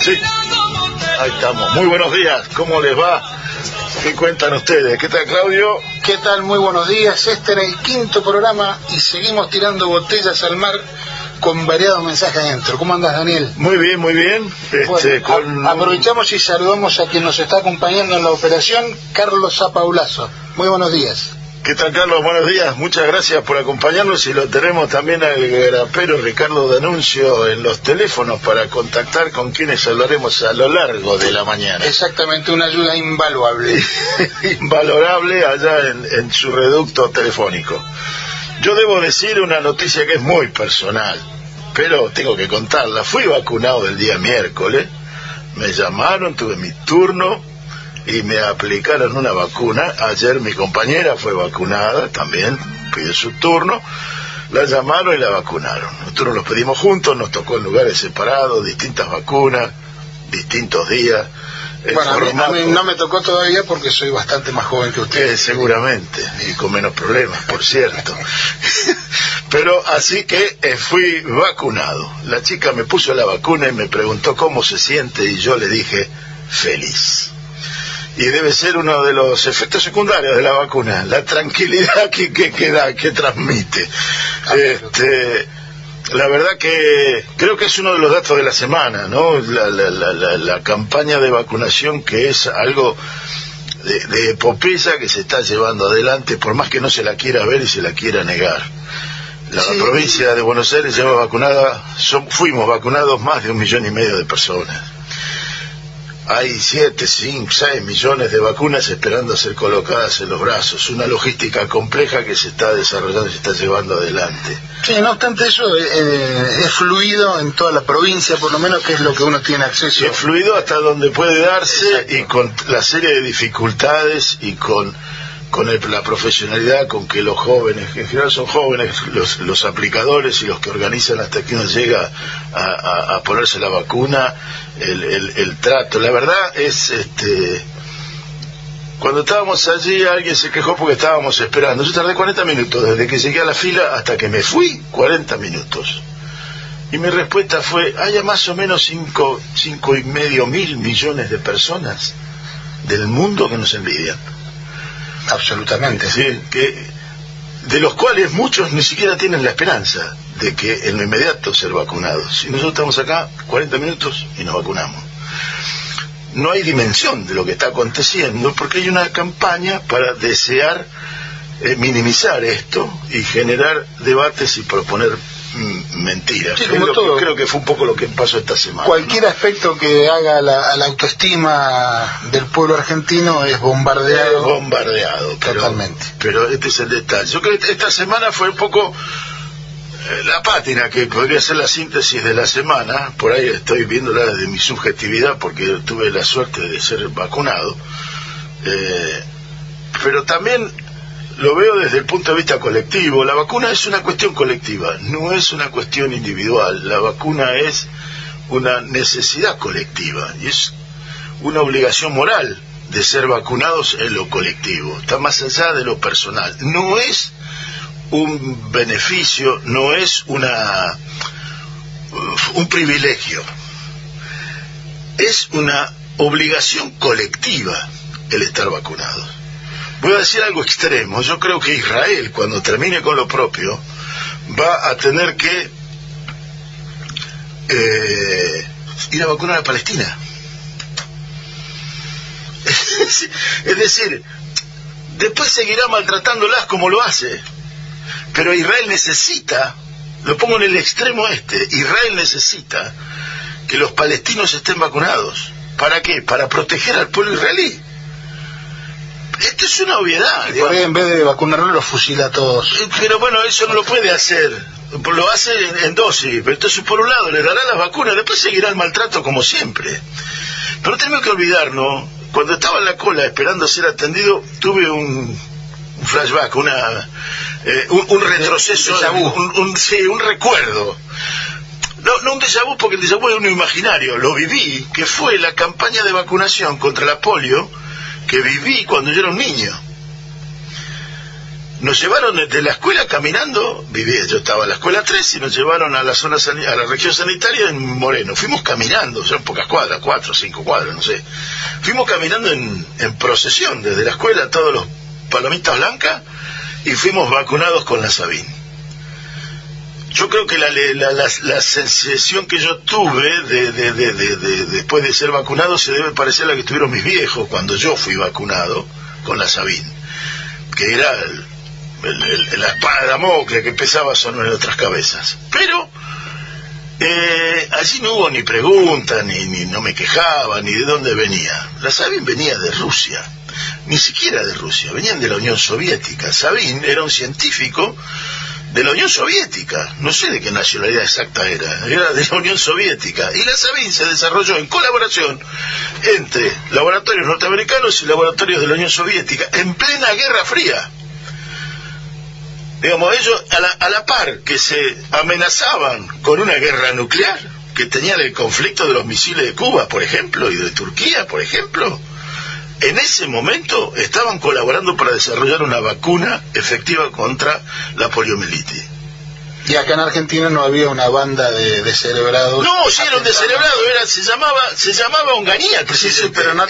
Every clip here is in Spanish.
Sí, ahí estamos. Muy buenos días, ¿cómo les va? ¿Qué cuentan ustedes? ¿Qué tal, Claudio? ¿Qué tal? Muy buenos días. Este era el quinto programa y seguimos tirando botellas al mar con variados mensajes adentro. ¿Cómo andas, Daniel? Muy bien, muy bien. Este, aprovechamos y saludamos a quien nos está acompañando en la operación, Carlos Zapaulazo. Muy buenos días. ¿Qué tal, Carlos? Buenos días. Muchas gracias por acompañarnos y lo tenemos también al grapero Ricardo Danuncio en los teléfonos para contactar con quienes hablaremos a lo largo de la mañana. Exactamente, una ayuda invaluable. Invalorable allá en, en su reducto telefónico. Yo debo decir una noticia que es muy personal, pero tengo que contarla. Fui vacunado el día miércoles, me llamaron, tuve mi turno y me aplicaron una vacuna. Ayer mi compañera fue vacunada también, pide su turno. La llamaron y la vacunaron. Nosotros los pedimos juntos, nos tocó en lugares separados, distintas vacunas, distintos días. bueno, a mí, no me tocó todavía porque soy bastante más joven que usted. Eh, seguramente, y con menos problemas, por cierto. Pero así que eh, fui vacunado. La chica me puso la vacuna y me preguntó cómo se siente y yo le dije, feliz y debe ser uno de los efectos secundarios de la vacuna, la tranquilidad que, que, da, que transmite. Este, la verdad que creo que es uno de los datos de la semana, ¿no? La, la, la, campaña de vacunación que es algo de, de, epopeya que se está llevando adelante, por más que no se la quiera ver y se la quiera negar. La provincia de Buenos Aires lleva vacunada, fuimos vacunados más de un millón y medio de personas hay 7, 5, 6 millones de vacunas esperando ser colocadas en los brazos. Una logística compleja que se está desarrollando y se está llevando adelante. Sí, no obstante eso, eh, eh, es fluido en toda la provincia, por lo menos, que es lo que uno tiene acceso. Es fluido hasta donde puede darse y con la serie de dificultades y con con la profesionalidad con que los jóvenes, que en general son jóvenes, los, los aplicadores y los que organizan hasta que uno llega a, ponerse la vacuna, el, el, trato. La verdad es, este, cuando estábamos allí alguien se quejó porque estábamos esperando. Yo tardé 40 minutos, desde que llegué a la fila hasta que me fui, 40 minutos. Y mi respuesta fue, haya más o menos cinco, cinco y medio mil millones de personas del mundo que nos envidian Absolutamente. Sí, que, de los cuales muchos ni siquiera tienen la esperanza de que en lo inmediato ser vacunados. Y nosotros estamos acá 40 minutos y nos vacunamos. No hay dimensión de lo que está aconteciendo porque hay una campaña para desear eh, minimizar esto y generar debates y proponer Mm, mentiras. creo que fue un poco lo que pasó esta semana. Cualquier aspecto que haga la, la, autoestima del pueblo argentino es bombardeado. bombardeado, totalmente. Pero este es el detalle. Yo creo que esta semana fue un poco eh, la pátina que podría ser la síntesis de la semana. Por ahí estoy viéndola de mi subjetividad porque tuve la suerte de ser vacunado. Eh, pero también lo veo desde el punto de vista colectivo. La vacuna es una cuestión colectiva, no es una cuestión individual. La vacuna es una necesidad colectiva y es una obligación moral de ser vacunados en lo colectivo. Está más allá de lo personal. No es un beneficio, no es una un privilegio. Es una obligación colectiva el estar vacunados. Voy a decir algo extremo. Yo creo que Israel, cuando termine con lo propio, va a tener que eh, ir a vacunar a Palestina. es decir, después seguirá maltratándolas como lo hace. Pero Israel necesita, lo pongo en el extremo este, Israel necesita que los palestinos estén vacunados. ¿Para qué? Para proteger al pueblo israelí esto es una obviedad. por ahí en vez de vacunarlo los fusila a todos. Eh, pero bueno, eso no lo puede hacer. Lo hace en, dosis. Pero entonces, por un lado, le dará las vacunas, después seguirá el maltrato como siempre. Pero tenemos que olvidarnos, cuando estaba en la cola esperando ser atendido, tuve un, flashback, una, eh, un, retroceso, un, un, sí, un recuerdo. No, no un déjà vu porque el déjà vu es uno imaginario, lo viví, que fue la campaña de vacunación contra la polio que viví cuando yo era un niño. Nos llevaron desde la escuela caminando, vivía, yo estaba en la escuela 3 y nos llevaron a la zona a la región sanitaria en Moreno. Fuimos caminando, son pocas cuadras, cuatro, cinco cuadras, no sé. Fuimos caminando en, procesión desde la escuela, todos los palomitas blancas, y fuimos vacunados con la Sabine yo creo que la, la, sensación que yo tuve de, después de ser vacunado se debe parecer a la que tuvieron mis viejos cuando yo fui vacunado con la Sabine, que era la espada de Damocles que pesaba sobre nuestras cabezas. Pero eh, allí no hubo ni pregunta, ni, ni no me quejaba, ni de dónde venía. La Sabine venía de Rusia, ni siquiera de Rusia, venían de la Unión Soviética. Sabine era un científico de la Unión Soviética, no sé de qué nacionalidad exacta era, era de la Unión Soviética, y la Sabin se desarrolló en colaboración entre laboratorios norteamericanos y laboratorios de la Unión Soviética, en plena Guerra Fría. Digamos, ellos a la, a la par que se amenazaban con una guerra nuclear, que tenían el conflicto de los misiles de Cuba, por ejemplo, y de Turquía, por ejemplo, en ese momento estaban colaborando para desarrollar una vacuna efectiva contra la poliomielitis. Y acá en Argentina no había una banda de descerebrados. No, sí, era un descerebrado, era, se llamaba, se llamaba Onganía, sí, sí, pero no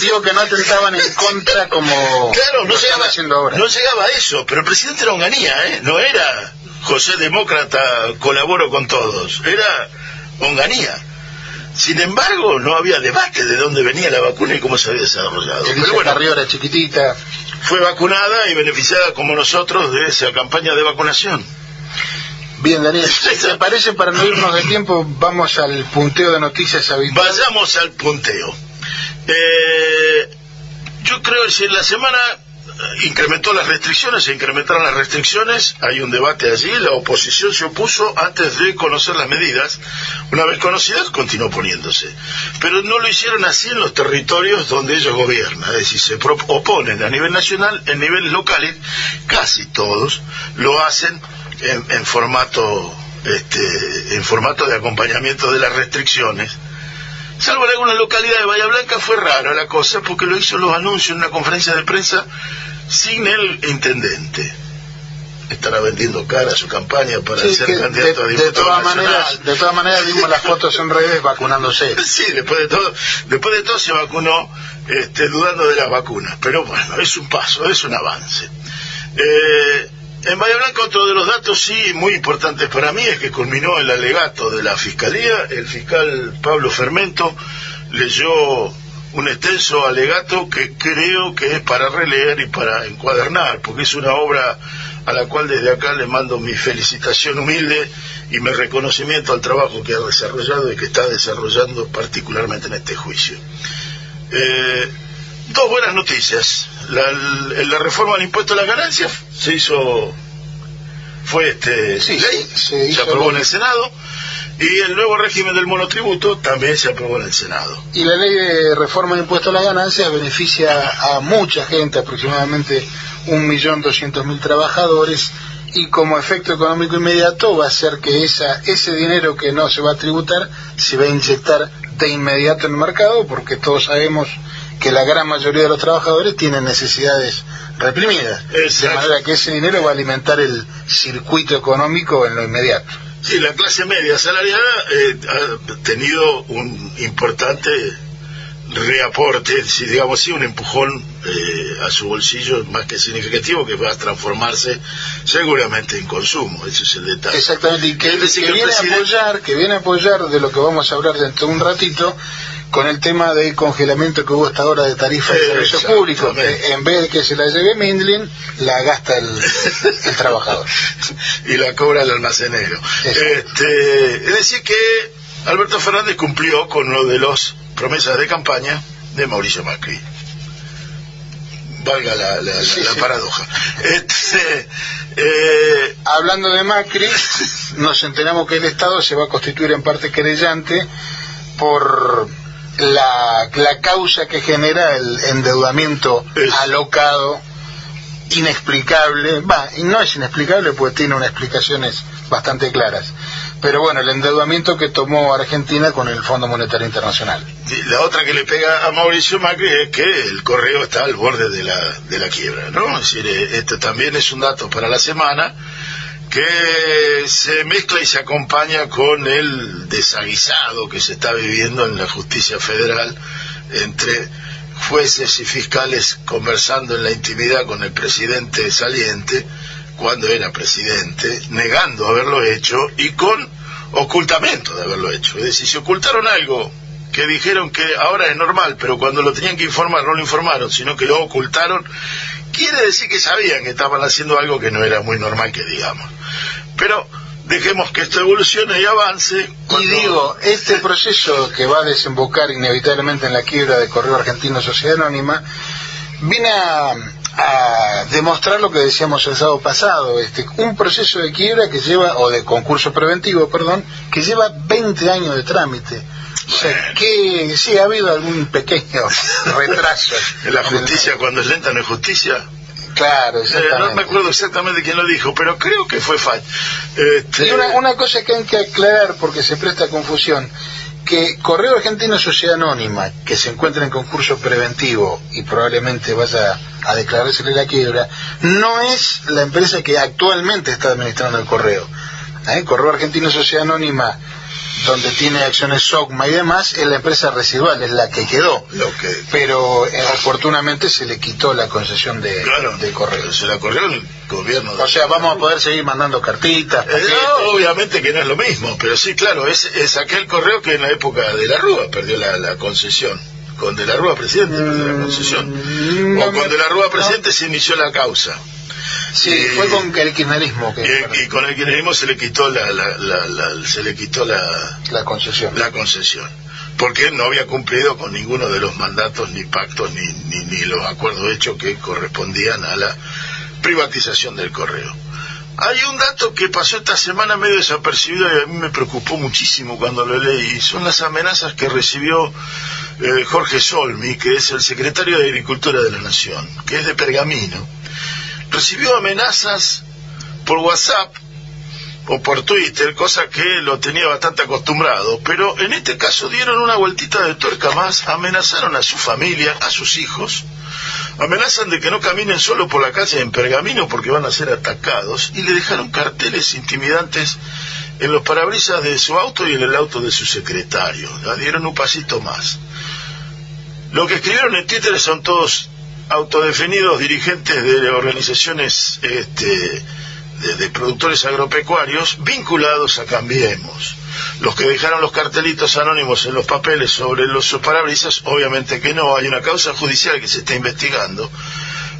digo que no atentaban en contra como claro, no llegaba, haciendo ahora. No llegaba a eso, pero el presidente era Onganía, ¿eh? no era José Demócrata, colaboro con todos, era Onganía. Sin embargo, no había debate de dónde venía la vacuna y cómo se había desarrollado. Pero bueno, era chiquitita. Fue vacunada y beneficiada como nosotros de esa campaña de vacunación. Bien, Daniel, ¿te parece para no irnos de tiempo? Vamos al punteo de noticias habituales. Vayamos al punteo. Eh, yo creo que en la semana incrementó las restricciones, se incrementaron las restricciones, hay un debate allí, la oposición se opuso antes de conocer las medidas, una vez conocidas continuó poniéndose, pero no lo hicieron así en los territorios donde ellos gobiernan, es decir, se oponen a nivel nacional, en niveles locales, casi todos lo hacen en, formato este, en formato de acompañamiento de las restricciones, salvo en algunas localidades de Bahía Blanca fue raro la cosa porque lo hizo los anuncios en una conferencia de prensa sin el intendente. Estará vendiendo cara su campaña para ser candidato a diputado de todas maneras de todas maneras vimos las fotos en redes vacunándose. Sí después de todo después de todo se vacunó este, dudando de las vacunas. Pero bueno es un paso es un avance. Eh, en Bahía Blanca otro de los datos sí muy importantes para mí es que culminó el alegato de la fiscalía. El fiscal Pablo Fermento leyó un extenso alegato que creo que es para releer y para encuadernar, porque es una obra a la cual desde acá le mando mi felicitación humilde y mi reconocimiento al trabajo que ha desarrollado y que está desarrollando particularmente en este juicio. Eh, dos buenas noticias. La, la, reforma del impuesto a las ganancias se hizo, fue este, ley, se aprobó en el Senado y el nuevo régimen del monotributo también se aprobó en el Senado. Y la ley de reforma de impuesto a la ganancia beneficia a mucha gente, aproximadamente un millón doscientos mil trabajadores, y como efecto económico inmediato va a ser que esa, ese dinero que no se va a tributar se va a inyectar de inmediato en el mercado, porque todos sabemos que la gran mayoría de los trabajadores tienen necesidades reprimidas. De manera que ese dinero va a alimentar el circuito económico en lo inmediato. Sí, la clase media salariada eh, ha tenido un importante reaporte, si digamos así, un empujón eh, a su bolsillo más que significativo que va a transformarse seguramente en consumo, ese es el detalle. Exactamente, y que, viene a apoyar, que viene a apoyar de lo que vamos a hablar dentro de un ratito, con el tema del congelamiento que hubo hasta ahora de tarifas de servicios públicos, en vez de que se la lleve Mindlin, la gasta el, trabajador. y la cobra el almacenero. Este, es decir que Alberto Fernández cumplió con uno de las promesas de campaña de Mauricio Macri. valga la, paradoja. Este, eh, Hablando de Macri, nos enteramos que el Estado se va a constituir en parte querellante por la, la causa que genera el endeudamiento alocado inexplicable, va, y no es inexplicable porque tiene unas explicaciones bastante claras. Pero bueno, el endeudamiento que tomó Argentina con el Fondo Monetario Internacional. la otra que le pega a Mauricio Macri es que el correo está al borde de la, de la quiebra, ¿no? Es decir, eh, esto también es un dato para la semana que se mezcla y se acompaña con el desaguisado que se está viviendo en la justicia federal entre jueces y fiscales conversando en la intimidad con el presidente saliente cuando era presidente, negando haberlo hecho y con ocultamiento de haberlo hecho. Es decir, si ocultaron algo que dijeron que ahora es normal, pero cuando lo tenían que informar no lo informaron, sino que lo ocultaron, quiere decir que sabían que estaban haciendo algo que no era muy normal que digamos. Pero dejemos que esto evolucione y avance. Y digo, este proceso que va a desembocar inevitablemente en la quiebra de Correo Argentino Sociedad Anónima, viene a, demostrar lo que decíamos el sábado pasado, este, un proceso de quiebra que lleva, o de concurso preventivo, perdón, que lleva 20 años de trámite. O sea, que sí ha habido algún pequeño retraso. en la justicia, cuando es lenta no es justicia. Claro, eh, no me acuerdo exactamente quién lo dijo, pero creo que fue Fay. Este... Y una, cosa que hay que aclarar porque se presta confusión, que Correo Argentino Sociedad Anónima, que se encuentra en concurso preventivo y probablemente vaya a declarársele la quiebra, no es la empresa que actualmente está administrando el correo. ¿Eh? Correo Argentino Sociedad Anónima donde tiene acciones SOCMA y demás, es la empresa residual, es la que quedó. Lo que... Pero eh, oportunamente se le quitó la concesión de, claro, de correo. Se la corrió el gobierno. O sea, vamos a poder seguir mandando cartitas. Eh, obviamente que no es lo mismo, pero sí, claro, es, es aquel correo que en la época de la Rúa perdió la, concesión. Con De la Rúa presidente perdió la concesión. Mm, o con De la Rúa presidente se inició la causa. Sí, fue con el kirchnerismo. Que y, con el kirchnerismo se le quitó la, se le quitó la, la concesión. La concesión. Porque no había cumplido con ninguno de los mandatos, ni pactos, ni, ni, ni los acuerdos hechos que correspondían a la privatización del correo. Hay un dato que pasó esta semana medio desapercibido y a mí me preocupó muchísimo cuando lo leí. Son las amenazas que recibió eh, Jorge Solmi, que es el secretario de Agricultura de la Nación, que es de Pergamino recibió amenazas por WhatsApp o por Twitter, cosa que lo tenía bastante acostumbrado, pero en este caso dieron una vueltita de tuerca más, amenazaron a su familia, a sus hijos, amenazan de que no caminen solo por la calle en Pergamino porque van a ser atacados y le dejaron carteles intimidantes en los parabrisas de su auto y en el auto de su secretario. Le dieron un pasito más. Lo que escribieron en Twitter son todos autodefinidos dirigentes de organizaciones este, de, productores agropecuarios vinculados a Cambiemos. Los que dejaron los cartelitos anónimos en los papeles sobre los parabrisas, obviamente que no, hay una causa judicial que se está investigando,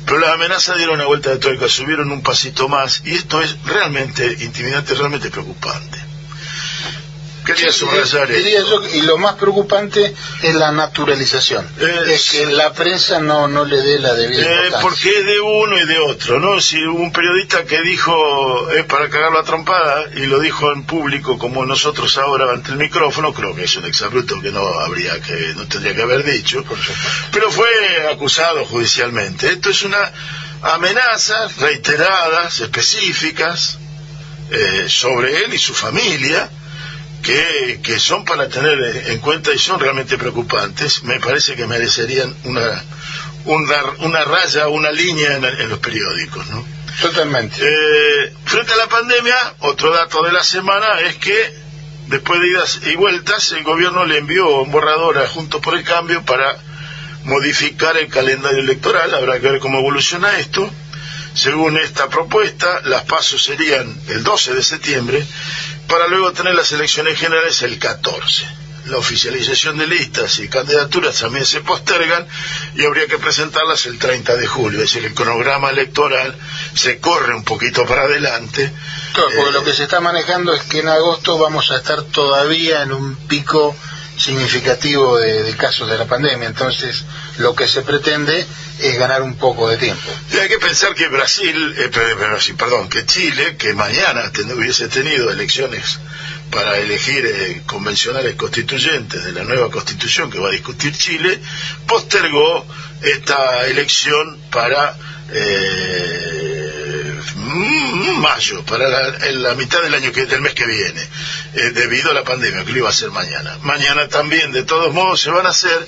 pero las amenazas dieron una vuelta de tuerca, subieron un pasito más, y esto es realmente intimidante, realmente preocupante. Quería y lo más preocupante es la naturalización. Es, que la prensa no, no le dé la debida eh, Porque es de uno y de otro, ¿no? Si hubo un periodista que dijo es para cagar la trompada y lo dijo en público como nosotros ahora ante el micrófono, creo que es un exabruto que no habría que, no tendría que haber dicho, pero fue acusado judicialmente. Esto es una amenaza reiteradas, específicas, eh, sobre él y su familia, que, son para tener en cuenta y son realmente preocupantes, me parece que merecerían una, una raya, una línea en, los periódicos, ¿no? Totalmente. Eh, frente a la pandemia, otro dato de la semana es que después de idas y vueltas, el gobierno le envió un borrador a Juntos por el Cambio para modificar el calendario electoral, habrá que ver cómo evoluciona esto. Según esta propuesta, las pasos serían el 12 de septiembre para luego tener las elecciones generales el 14. La oficialización de listas y candidaturas también se postergan y habría que presentarlas el 30 de julio, es decir, el cronograma electoral se corre un poquito para adelante. Claro, porque lo eh, que se está manejando es que en agosto vamos a estar todavía en un pico significativo de, casos de la pandemia. Entonces, lo que se pretende es ganar un poco de tiempo. Y hay que pensar que Brasil, eh, perdón, que Chile, que mañana hubiese tenido elecciones para elegir eh, convencionales constituyentes de la nueva constitución que va a discutir Chile, postergó esta elección para eh, mayo, para la, mitad del año que del mes que viene, eh, debido a la pandemia, que lo iba a hacer mañana. Mañana también, de todos modos, se van a hacer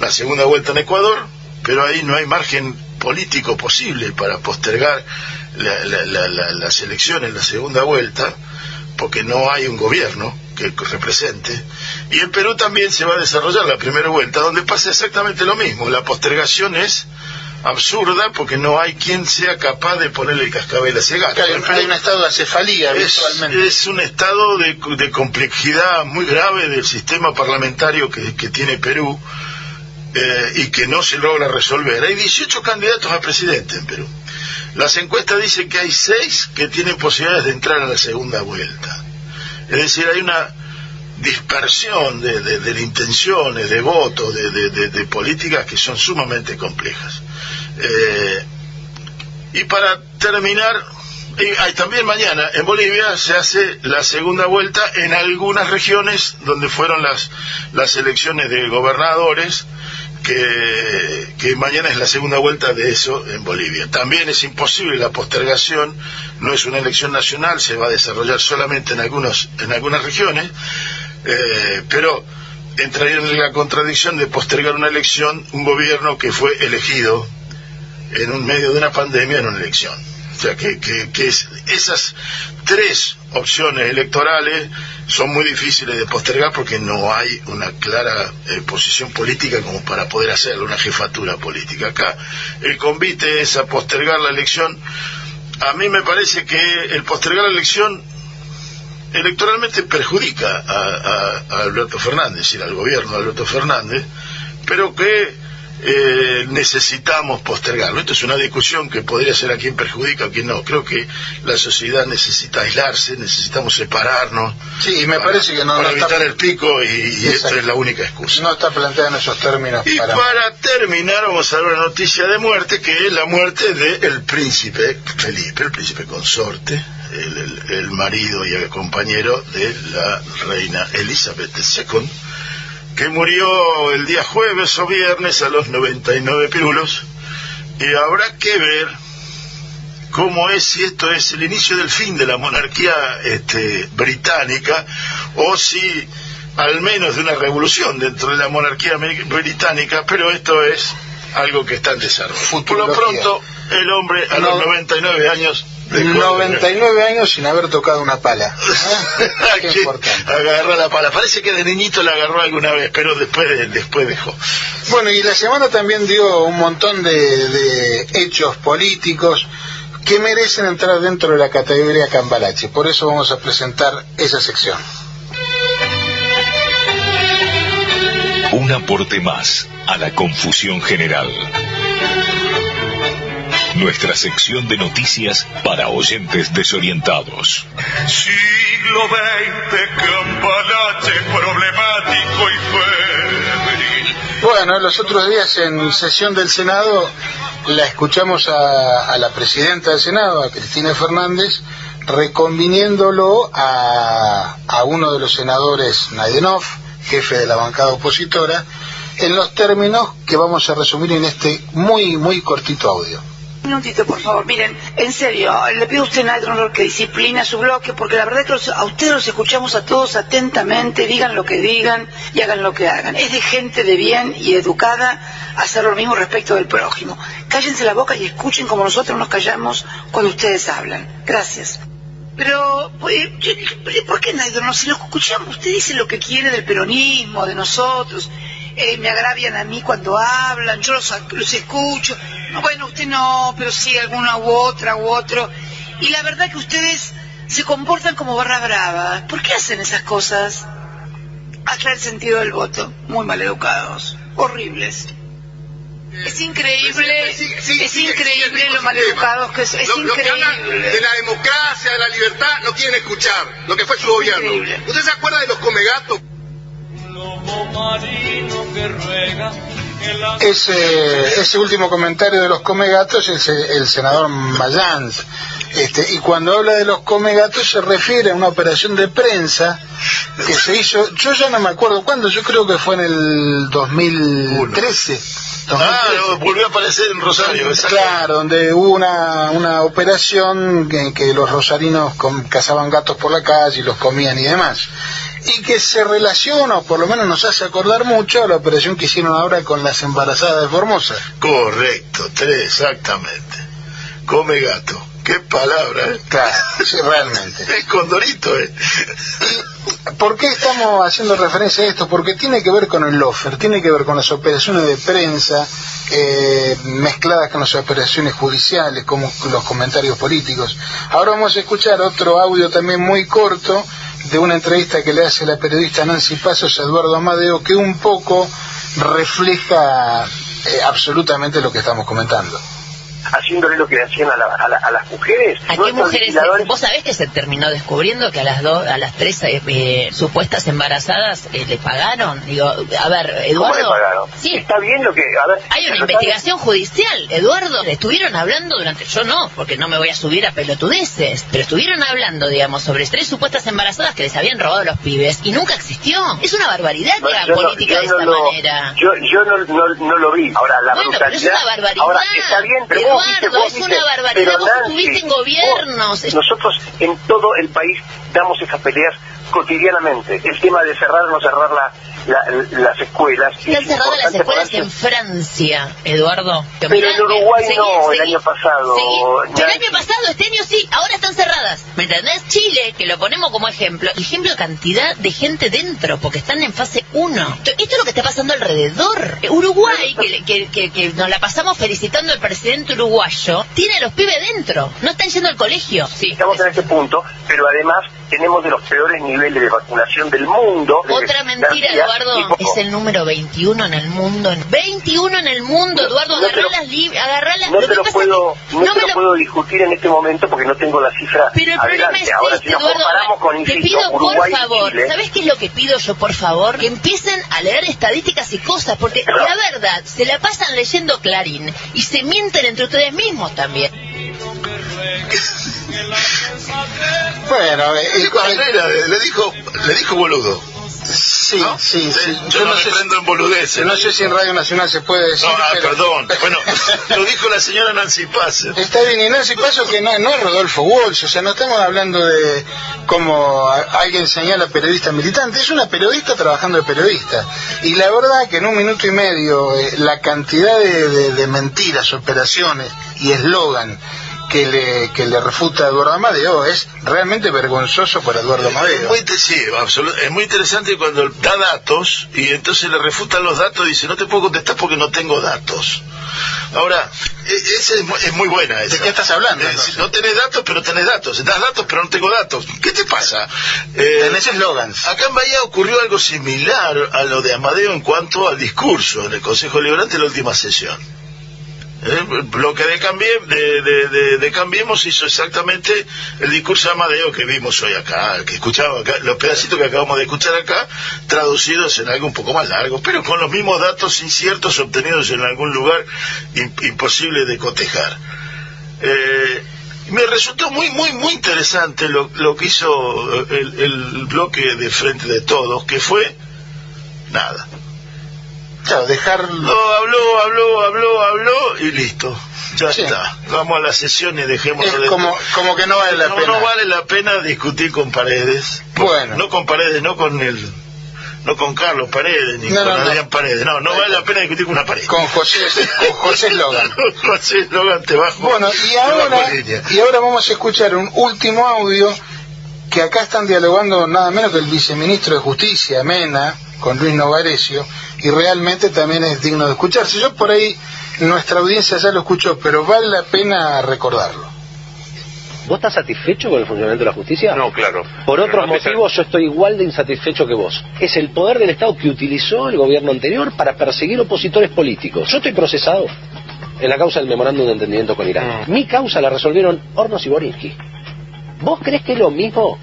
la segunda vuelta en Ecuador, pero ahí no hay margen político posible para postergar las elecciones, la segunda vuelta, porque no hay un gobierno que represente. Y en Perú también se va a desarrollar la primera vuelta, donde pasa exactamente lo mismo. La postergación es absurda porque no hay quien sea capaz de ponerle el cascabel a ese gato. hay un estado de acefalía es, Es un estado de, complejidad muy grave del sistema parlamentario que, tiene Perú eh, y que no se logra resolver. Hay 18 candidatos a presidente en Perú. Las encuestas dicen que hay 6 que tienen posibilidades de entrar a la segunda vuelta. Es decir, hay una dispersión de, de, intenciones, de votos, de, políticas que son sumamente complejas. Eh, y para terminar, hay también mañana en Bolivia se hace la segunda vuelta en algunas regiones donde fueron las, las elecciones de gobernadores, que, que, mañana es la segunda vuelta de eso en Bolivia. También es imposible la postergación, no es una elección nacional, se va a desarrollar solamente en, algunos, en algunas regiones, eh, pero entraría en la contradicción de postergar una elección, un gobierno que fue elegido en un medio de una pandemia en una elección. O sea, que, que, esas tres opciones electorales son muy difíciles de postergar porque no hay una clara eh, posición política como para poder hacerlo, una jefatura política. Acá el convite es a postergar la elección. A mí me parece que el postergar la elección electoralmente perjudica a, a Alberto Fernández, y al gobierno de Alberto Fernández, pero que eh, necesitamos postergarlo. Esto es una discusión que podría ser a quien perjudica, a quien no. Creo que la sociedad necesita aislarse, necesitamos separarnos. Sí, y me parece que no, para evitar el pico y, esta es la única excusa. No está planteada en esos términos. Y para... terminar vamos a dar una noticia de muerte que es la muerte del príncipe Felipe, el príncipe consorte, el, el marido y el compañero de la reina Elizabeth II que murió el día jueves o viernes a los 99 pirulos, y habrá que ver cómo es si esto es el inicio del fin de la monarquía este, británica o si al menos de una revolución dentro de la monarquía británica, pero esto es algo que está en desarrollo. Por lo pronto, el hombre a los 99 años 99 años sin haber tocado una pala. Qué importante. Agarró la pala. Parece que de niñito la agarró alguna vez, pero después, después dejó. Bueno, y la semana también dio un montón de, hechos políticos que merecen entrar dentro de la categoría Cambalache. Por eso vamos a presentar esa sección. Un aporte más a la confusión general nuestra sección de noticias para oyentes desorientados. Siglo XX, Campalache, problemático y febril. Bueno, los otros días en sesión del Senado la escuchamos a, la presidenta del Senado, a Cristina Fernández, reconviniéndolo a, a uno de los senadores, Nadenov, jefe de la bancada opositora, en los términos que vamos a resumir en este muy, muy cortito audio. Minutito, por favor. Miren, en serio, le pido a usted, Nightcrawler, que discipline su bloque, porque la verdad es que a ustedes los escuchamos a todos atentamente, digan lo que digan y hagan lo que hagan. Es de gente de bien y educada hacer lo mismo respecto del prójimo. Cállense la boca y escuchen como nosotros nos callamos cuando ustedes hablan. Gracias. Pero, pues, ¿por qué? No, si lo escuchamos, usted dice lo que quiere del peronismo, de nosotros. Eh, me agravian a mí cuando hablan, yo los, los escucho. bueno, usted no, pero sí alguna u otra u otro. Y la verdad que ustedes se comportan como barra brava. ¿Por qué hacen esas cosas? Hasta el sentido del voto. Muy mal educados. Horribles. Es increíble, es increíble lo maleducados que es, es increíble. de la democracia, de la libertad, no quieren escuchar lo que fue su gobierno. ¿Usted se acuerda de los comegatos? Ese, ese último comentario de los comegatos es el, el senador Mayans. Este, y cuando habla de los comegatos se refiere a una operación de prensa que se hizo, yo ya no me acuerdo cuándo, yo creo que fue en el 2013. Ah, volvió a aparecer en Rosario. Claro, donde hubo una, una operación en que los rosarinos cazaban gatos por la calle y los comían y demás y que se relaciona, o por lo menos nos hace acordar mucho, a la operación que hicieron ahora con las embarazadas de Formosa. Correcto, tres, exactamente. Come gato. Qué palabra, ¿eh? Claro, sí, realmente. es condorito, ¿eh? ¿Por qué estamos haciendo referencia a esto? Porque tiene que ver con el lofer, tiene que ver con las operaciones de prensa eh, mezcladas con las operaciones judiciales, como los comentarios políticos. Ahora vamos a escuchar otro audio también muy corto de una entrevista que le hace la periodista Nancy Pasos a Eduardo Amadeo, que un poco refleja eh, absolutamente lo que estamos comentando haciéndole lo que hacían a, las mujeres. ¿A qué mujeres? Vos sabés que se terminó descubriendo que a las dos, a las tres eh, eh, supuestas embarazadas eh, le pagaron. Digo, a ver, Eduardo. ¿Cómo le pagaron? Sí. Está bien lo que. A ver, Hay una investigación judicial, Eduardo. Estuvieron hablando durante. Yo no, porque no me voy a subir a pelotudeces. Pero estuvieron hablando, digamos, sobre tres supuestas embarazadas que les habían robado los pibes y nunca existió. Es una barbaridad que hagan política de esta manera. Yo, yo no, no, lo vi. Ahora, la bueno, pero es una barbaridad. Ahora, está bien, pero Eduardo, es una barbaridad. Vos estuviste en gobiernos. nosotros en todo el país damos esas peleas cotidianamente. El tema de cerrar o no cerrar la, las escuelas. Están cerradas las escuelas en Francia, Eduardo. Pero en Uruguay no, el año pasado. el año pasado, este año sí, ahora están cerradas. ¿Me entendés? Chile, que lo ponemos como ejemplo, ejemplo de cantidad de gente dentro, porque están en fase 1. Esto es lo que está pasando alrededor. Uruguay, que, que, que, nos la pasamos felicitando al presidente uruguayo, tiene a los pibes dentro, no están yendo al colegio. Sí, Estamos en ese punto, pero además tenemos de los peores niveles de vacunación del mundo. Otra mentira, Eduardo, es el número 21 en el mundo. 21 en el mundo, Eduardo, no, agarrá No te lo, puedo, no, te lo, puedo discutir en este momento porque no tengo la cifra Pero el problema es Ahora, este, si Eduardo, con, te pido por favor, ¿sabes qué es lo que pido yo, por favor? Que empiecen a leer estadísticas y cosas, porque la verdad, se la pasan leyendo Clarín y se mienten entre ustedes mismos también. Bueno, eh, le dijo, le dijo boludo. Sí, sí, sí. Yo, no, sé, en boludeces. No sé si en Radio Nacional se puede decir. No, ah, perdón. Bueno, lo dijo la señora Nancy Paz. Está bien, y Nancy Paz que no, no es Rodolfo Walsh, o sea, no estamos hablando de como alguien señala periodista militante, es una periodista trabajando de periodista. Y la verdad que en un minuto y medio eh, la cantidad de, de mentiras, operaciones y eslogan que le, que le refuta a Eduardo Amadeo es realmente vergonzoso para Eduardo Amadeo. Muy, sí, es muy interesante cuando da datos y entonces le refutan los datos y dice no te puedo contestar porque no tengo datos. Ahora, e, esa es, muy buena. ¿De qué estás hablando? no tenés datos, pero tenés datos. Das datos, pero no tengo datos. ¿Qué te pasa? Eh, tenés eslogans. Acá en Bahía ocurrió algo similar a lo de Amadeo en cuanto al discurso en el Consejo Liberante en la última sesión. ¿Eh? bloque de, de, Cambiemos hizo exactamente el discurso de Amadeo que vimos hoy acá, que escuchaba acá, los pedacitos que acabamos de escuchar acá, traducidos en algo un poco más largo, pero con los mismos datos inciertos obtenidos en algún lugar imposible de cotejar. Eh, me resultó muy, muy, muy interesante lo, lo que hizo el, el bloque de frente de todos, que fue nada Claro, dejarlo. No, habló, habló, habló, habló y listo. Ya está. Vamos a la sesión y dejémoslo de. Como, como que no vale la pena. No vale la pena discutir con Paredes. Bueno. No con Paredes, no con el. No con Carlos Paredes, ni con Adrián Paredes. No, no vale la pena discutir con una pared. Con José, con José Logan. José Logan te bajo. Bueno, y ahora, y ahora vamos a escuchar un último audio que acá están dialogando nada menos que el viceministro de Justicia, Mena, con Luis Novarecio, y realmente también es digno de escucharse. Yo por ahí, nuestra audiencia ya lo escuchó, pero vale la pena recordarlo. ¿Vos estás satisfecho con el funcionamiento de la justicia? No, claro. Por otros motivos yo estoy igual de insatisfecho que vos. Es el poder del Estado que utilizó el gobierno anterior para perseguir opositores políticos. Yo estoy procesado en la causa del memorándum de entendimiento con Irán. Mm. Mi causa la resolvieron Hornos y Borinsky. ¿Vos crees que es lo mismo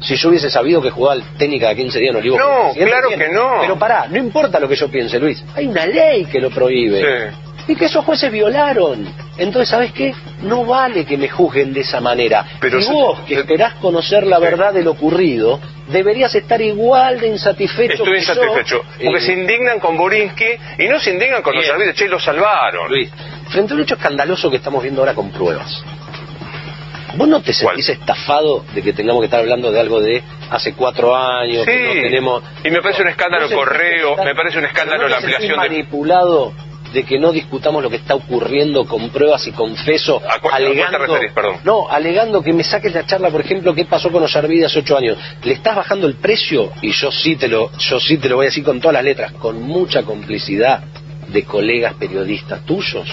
si yo hubiese sabido que jugaba técnica de 15 días en Olivos. No, claro que no. Pero pará, no importa lo que yo piense, Luis. Hay una ley que lo prohíbe. Y que esos jueces violaron. Entonces, ¿sabes qué? No vale que me juzguen de esa manera. Pero y vos, que esperás conocer la verdad de lo ocurrido, deberías estar igual de insatisfecho Estoy insatisfecho. porque eh, se indignan con Borinsky y no se indignan con los servicios. Che, lo salvaron. Luis, frente a un hecho escandaloso que estamos viendo ahora con pruebas. ¿Vos no te sentís estafado de que tengamos que estar hablando de algo de hace cuatro años? Sí. Que no tenemos... Y me parece un escándalo ¿No correo, me parece un escándalo ¿No la ampliación de... manipulado de que no discutamos lo que está ocurriendo con pruebas y confeso, ¿A cuál- a cuál te alegando, referís? Perdón. no, alegando que me saques la charla, por ejemplo, qué pasó con los Arvide hace ocho años. Le estás bajando el precio y yo sí te lo, yo sí te lo voy a decir con todas las letras, con mucha complicidad de colegas periodistas tuyos.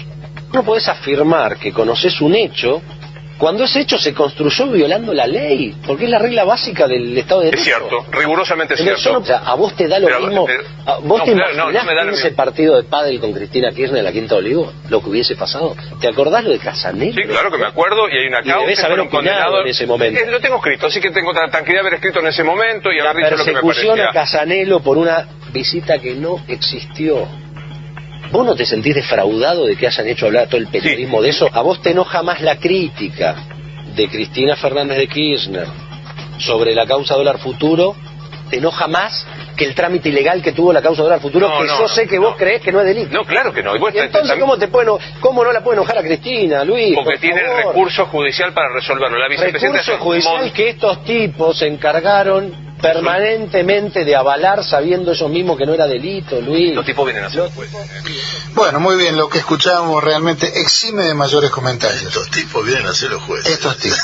No podés afirmar que conoces un hecho cuando ese hecho se construyó violando la ley, porque es la regla básica del Estado de Es Derecho. cierto, rigurosamente Entonces, cierto. no- o sea, a vos te da lo Pero, mismo. pero- a- ¿Vos no, te claro, imaginás no me da lo 15 mismo. partidos de pádel con Cristina Kirchner en la Quinta Olivo? Lo que hubiese pasado. ¿Te acordás lo de Casanelo? Sí, claro que me acuerdo y hay una causa. debes haber condenados. en ese momento. Eh, lo tengo escrito, así que tengo la tranquilidad de haber escrito en ese momento y La haber dicho lo que me persecución parecía. a Casanelo por una visita que no existió. ¿Vos no te sentís defraudado de que hayan hecho hablar todo el periodismo de eso? ¿A vos te enoja más la crítica de Cristina Fernández de Kirchner sobre la causa dólar futuro? ¿Te enoja más que el trámite ilegal que tuvo la causa dólar futuro? No, que no, yo sé que no. vos creés que no es delito. No, claro que no. Y vos Y entonces, también- ¿cómo, te puede ¿cómo no la puede enojar a Cristina, Luis? Porque Por tiene el recurso judicial para resolverlo. La vicepresidenta recurso judicial que estos tipos se encargaron permanentemente de avalar sabiendo ellos mismos que no era delito, Luis. Los tipos vienen a ser jueces. Bueno, muy bien, lo que escuchábamos realmente exime de mayores comentarios. Estos tipos vienen a ser los jueces. Estos tipos.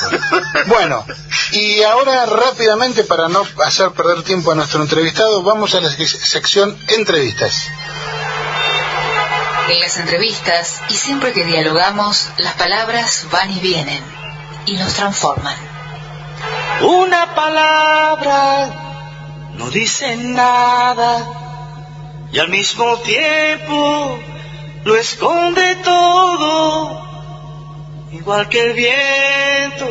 Bueno, y ahora rápidamente, para no hacer perder tiempo a nuestro entrevistado, vamos a la sec- sección entrevistas. En las entrevistas y siempre que dialogamos, las palabras van y vienen y nos transforman. Una palabra no dice nada y al mismo tiempo lo esconde todo, igual que el viento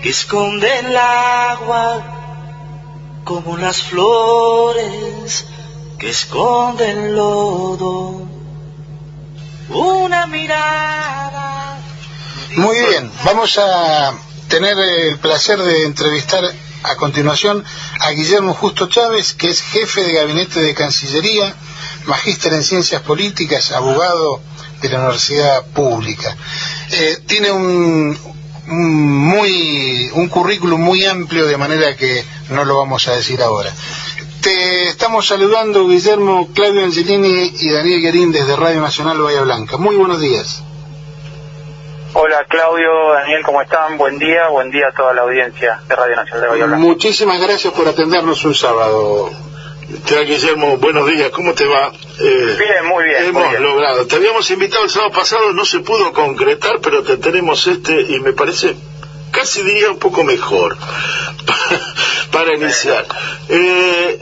que esconde el agua, como las flores que esconden el lodo. Una mirada. Muy bien, vamos a tener el placer de entrevistar a continuación a Guillermo Justo Chávez, que es jefe de gabinete de Cancillería, magíster en ciencias políticas, abogado de la Universidad Pública. Eh, tiene un, muy un currículum muy amplio, de manera que no lo vamos a decir ahora. Te estamos saludando, Guillermo, Claudio Angelini y Daniel Guerín desde Radio Nacional Bahía Blanca. Muy buenos días. Hola Claudio, Daniel, ¿cómo están? Buen día, buen día a toda la audiencia de Radio Nacional de Bahía. Muchísimas gracias por atendernos un sábado. Te Guillermo, buenos días, ¿cómo te va? Eh, Bien, muy bien, Hemos muy bien. logrado. Te habíamos invitado el sábado pasado, no se pudo concretar, pero te tenemos este y me parece casi diría un poco mejor para iniciar. Eh,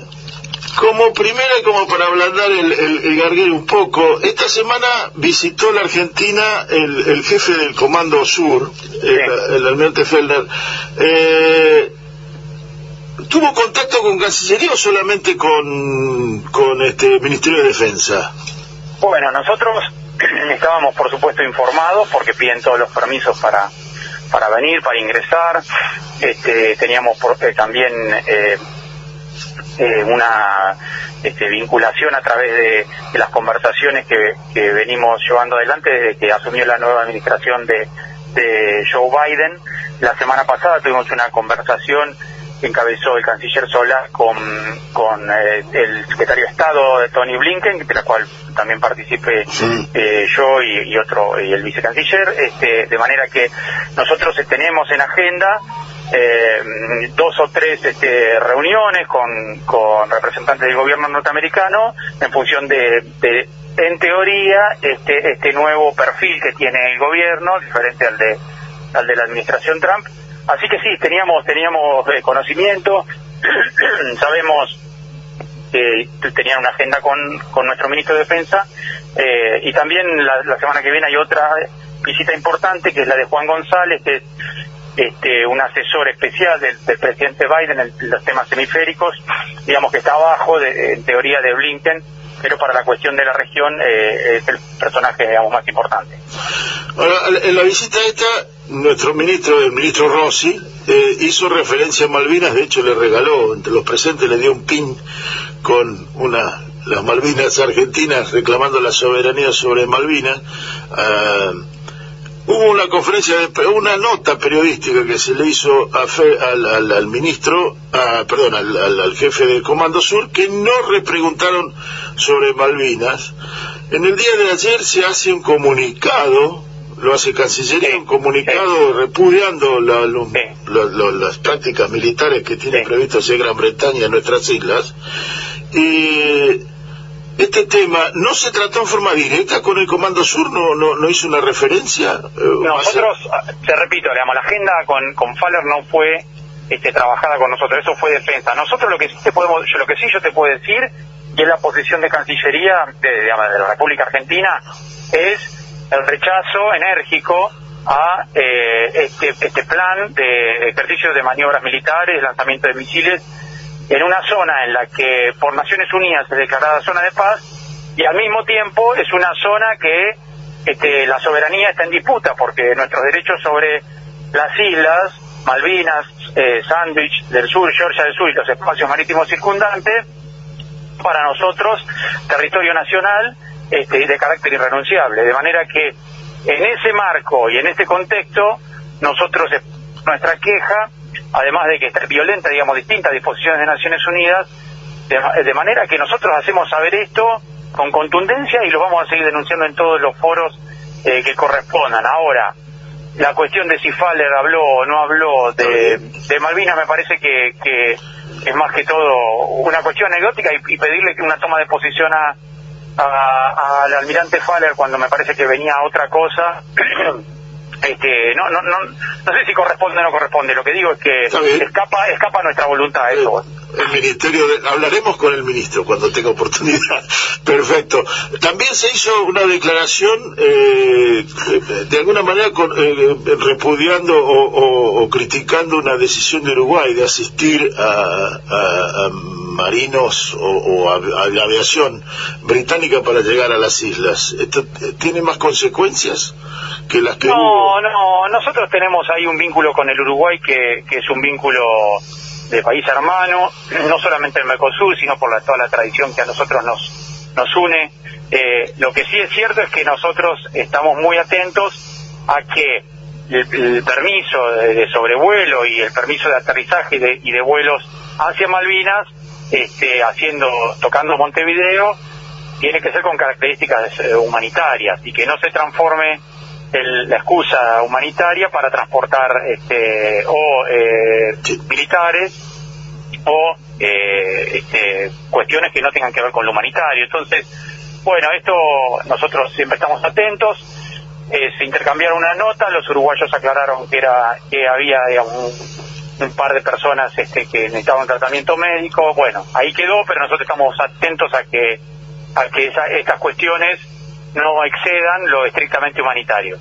como primera, como para ablandar el, el, el garguero un poco, esta semana visitó la Argentina el, el jefe del Comando Sur, el, almirante Fellner. Eh, ¿Tuvo contacto con Cancillería o solamente con, con este Ministerio de Defensa? Bueno, nosotros estábamos por supuesto informados porque piden todos los permisos para para venir, para ingresar. Este, teníamos por- eh, también eh, eh, una este, vinculación a través de, de las conversaciones que, que venimos llevando adelante desde que asumió la nueva administración de, de Joe Biden. La semana pasada tuvimos una conversación que encabezó el canciller Solá con, con eh, el secretario de Estado de Tony Blinken, de la cual también participé eh, yo y, y otro y el vicecanciller, este, de manera que nosotros tenemos en agenda eh, dos o tres este, reuniones con, con representantes del gobierno norteamericano en función de, de, en teoría, este, este nuevo perfil que tiene el gobierno, diferente al de, al de la administración Trump. Así que sí, teníamos, teníamos eh, conocimiento, sabemos que tenían una agenda con, con nuestro ministro de Defensa eh, y también la, la semana que viene hay otra visita importante que es la de Juan González, que es este, un asesor especial del, presidente Biden en los temas semiféricos, digamos que está abajo, de, en teoría, de Blinken, pero para la cuestión de la región eh, es el personaje, más importante. Ahora, en la visita esta, nuestro ministro, el ministro Rossi, eh, hizo referencia a Malvinas, de hecho le regaló, entre los presentes le dio un pin con una las Malvinas argentinas reclamando la soberanía sobre Malvinas. Hubo una conferencia, de, una nota periodística que se le hizo a al, al, ministro, a, perdón, al, al, jefe del Comando Sur, que no repreguntaron sobre Malvinas. En el día de ayer se hace un comunicado, lo hace Cancillería, un comunicado repudiando la, las prácticas militares que tiene previsto hacer Gran Bretaña en nuestras islas. Y este tema no se trató en forma directa con el Comando Sur, no, no, no hizo una referencia. Eh, nosotros, ah, te repito, digamos, la agenda con, con Faller no fue este, trabajada con nosotros, eso fue defensa. Nosotros lo que sí te podemos, yo, lo que sí yo te puedo decir, y es la posición de Cancillería de, de, la República Argentina, es el rechazo enérgico a eh, este, este plan de ejercicio de maniobras militares, lanzamiento de misiles en una zona en la que por Naciones Unidas es declarada zona de paz y al mismo tiempo es una zona que este, la soberanía está en disputa porque nuestros derechos sobre las islas, Malvinas, eh, Sandwich del sur, Georgia del sur y los espacios marítimos circundantes, para nosotros territorio nacional este, de carácter irrenunciable. De manera que en ese marco y en este contexto, nosotros, nuestra queja además de que está violenta, digamos, distintas disposiciones de Naciones Unidas, de, manera que nosotros hacemos saber esto con contundencia y lo vamos a seguir denunciando en todos los foros eh, que correspondan. Ahora, la cuestión de si Faller habló o no habló de, de Malvinas me parece que, que, es más que todo una cuestión anecdótica y, pedirle una toma de posición a, al almirante Faller cuando me parece que venía otra cosa este, no, no, no, no sé si corresponde o no corresponde, lo que digo es que escapa, escapa nuestra voluntad eso. El ministerio, hablaremos con el ministro cuando tenga oportunidad. Perfecto. También se hizo una declaración, eh, de alguna manera, eh, repudiando o, criticando una decisión de Uruguay de asistir a, marinos o, a, la aviación británica para llegar a las islas. ¿Esto tiene más consecuencias que las que no, no, nosotros tenemos ahí un vínculo con el Uruguay que, que es un vínculo de país hermano, no solamente el Mercosur, sino por la, toda la tradición que a nosotros nos, nos une. Eh, lo que sí es cierto es que nosotros estamos muy atentos a que el, permiso de, sobrevuelo y el permiso de aterrizaje y de, y de vuelos hacia Malvinas, este, haciendo, tocando Montevideo, tiene que ser con características eh, humanitarias y que no se transforme la excusa humanitaria para transportar este, o eh, militares o eh, este, cuestiones que no tengan que ver con lo humanitario. Entonces, bueno, esto nosotros siempre estamos atentos. Eh, se intercambiaron una nota, los uruguayos aclararon que era que había un, par de personas este, que necesitaban tratamiento médico. Bueno, ahí quedó, pero nosotros estamos atentos a que a que estas cuestiones no excedan lo estrictamente humanitario.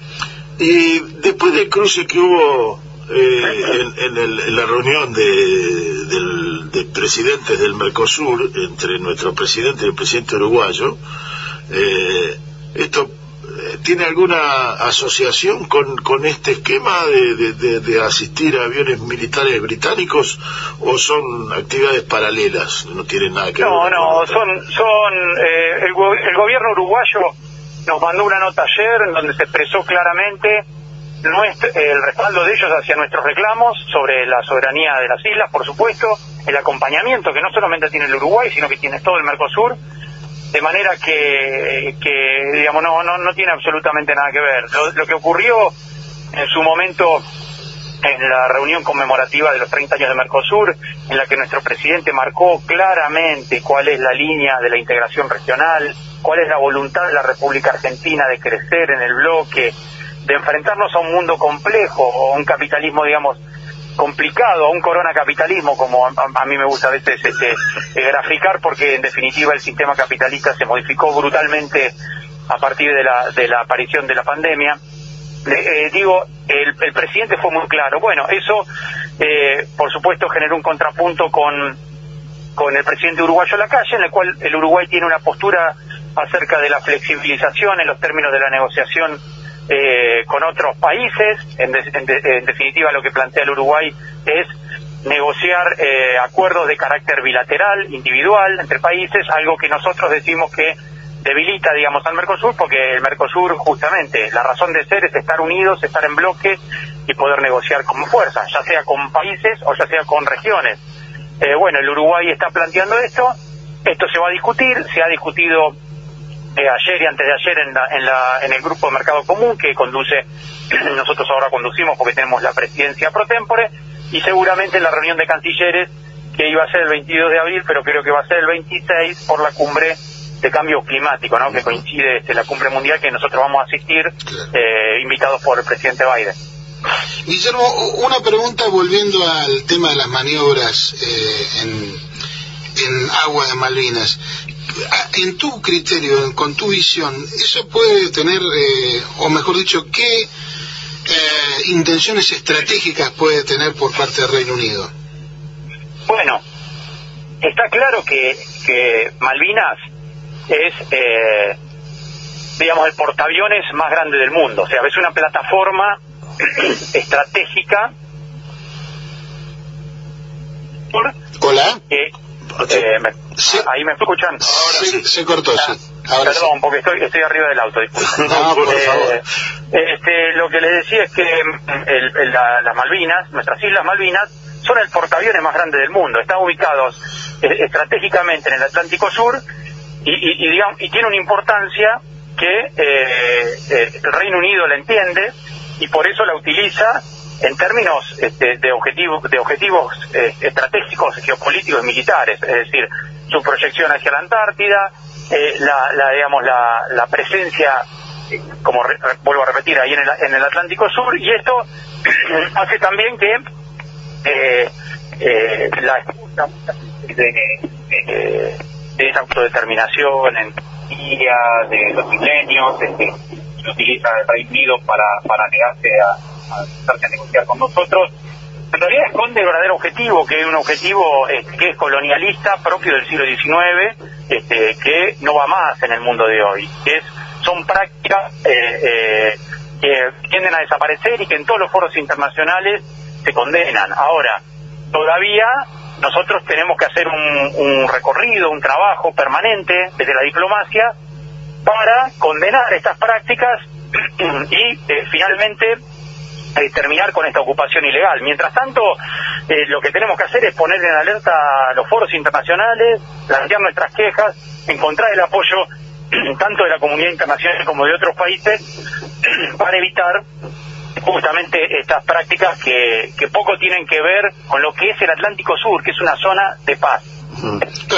Y después del cruce que hubo eh, en, la reunión de, presidentes del Mercosur entre nuestro presidente y el presidente uruguayo, eh, ¿esto eh, tiene alguna asociación con, con este esquema de, asistir a aviones militares británicos o son actividades paralelas? No tienen nada que ver. No, no, son, son el, el gobierno uruguayo nos mandó una nota ayer en donde se expresó claramente el respaldo de ellos hacia nuestros reclamos sobre la soberanía de las islas, por supuesto, el acompañamiento que no solamente tiene el Uruguay, sino que tiene todo el Mercosur, de manera que, que digamos, no, no, no tiene absolutamente nada que ver. Lo, que ocurrió en su momento en la reunión conmemorativa de los 30 años de Mercosur, en la que nuestro presidente marcó claramente cuál es la línea de la integración regional, cuál es la voluntad de la República Argentina de crecer en el bloque, de enfrentarnos a un mundo complejo o a un capitalismo, digamos, complicado, a un corona capitalismo, como a, mí me gusta a veces este, eh, graficar, porque en definitiva el sistema capitalista se modificó brutalmente a partir de la, de la aparición de la pandemia. eh, digo, el, presidente fue muy claro. Bueno, eso, eh, por supuesto, generó un contrapunto con, con el presidente uruguayo la calle, en el cual el Uruguay tiene una postura acerca de la flexibilización en los términos de la negociación eh, con otros países. En, definitiva, lo que plantea el Uruguay es negociar eh, acuerdos de carácter bilateral, individual, entre países, algo que nosotros decimos que debilita, digamos, al Mercosur, porque el Mercosur, justamente, la razón de ser es estar unidos, estar en bloque y poder negociar como fuerza, ya sea con países o ya sea con regiones. Eh, bueno, el Uruguay está planteando esto, esto se va a discutir, se ha discutido eh, ayer y antes de ayer en, en, la, en el grupo de Mercado Común que conduce, nosotros ahora conducimos porque tenemos la presidencia pro tempore, y seguramente en la reunión de cancilleres que iba a ser el 22 de abril, pero creo que va a ser el 26 por la cumbre de cambio climático, ¿no? que coincide este, la cumbre mundial que nosotros vamos a asistir, eh, invitados por el presidente Biden. Guillermo, una pregunta volviendo al tema de las maniobras eh, en, en agua de Malvinas. En tu criterio, con tu visión, ¿eso puede tener, eh, o mejor dicho, qué intenciones estratégicas puede tener por parte del Reino Unido? Bueno, está claro que, que Malvinas es, eh, digamos, el portaaviones más grande del mundo. O sea, es una plataforma estratégica. Hola. Eh, Ahí me escuchan. se cortó, sí. Perdón, porque estoy, estoy arriba del auto, no, por favor. Eh, este, lo que le decía es que el, las Malvinas, nuestras Islas Malvinas, son el portaaviones más grande del mundo. Están ubicados estratégicamente en el Atlántico Sur y, digamos, y tiene una importancia que eh, eh, el Reino Unido la entiende y por eso la utiliza en términos este, de objetivos de objetivos eh, estratégicos geopolíticos y militares. Es decir su proyección hacia la Antártida la, digamos la, la presencia como vuelvo a repetir ahí en el, en el Atlántico Sur y esto hace también que la de, de esa autodeterminación en día de los milenios, este, que utiliza el Reino Unido para, para negarse a, a, negociar con nosotros, en realidad esconde el verdadero objetivo, que es un objetivo este, que es colonialista propio del siglo XIX, este, que no va más en el mundo de hoy, es, son prácticas eh, eh, que tienden a desaparecer y que en todos los foros internacionales se condenan. Ahora, todavía nosotros tenemos que hacer un, recorrido, un trabajo permanente desde la diplomacia para condenar estas prácticas y eh, finalmente eh, terminar con esta ocupación ilegal. Mientras tanto, eh, lo que tenemos que hacer es poner en alerta a los foros internacionales, plantear nuestras quejas, encontrar el apoyo tanto de la comunidad internacional como de otros países para evitar justamente estas prácticas que, que poco tienen que ver con lo que es el Atlántico Sur, que es una zona de paz.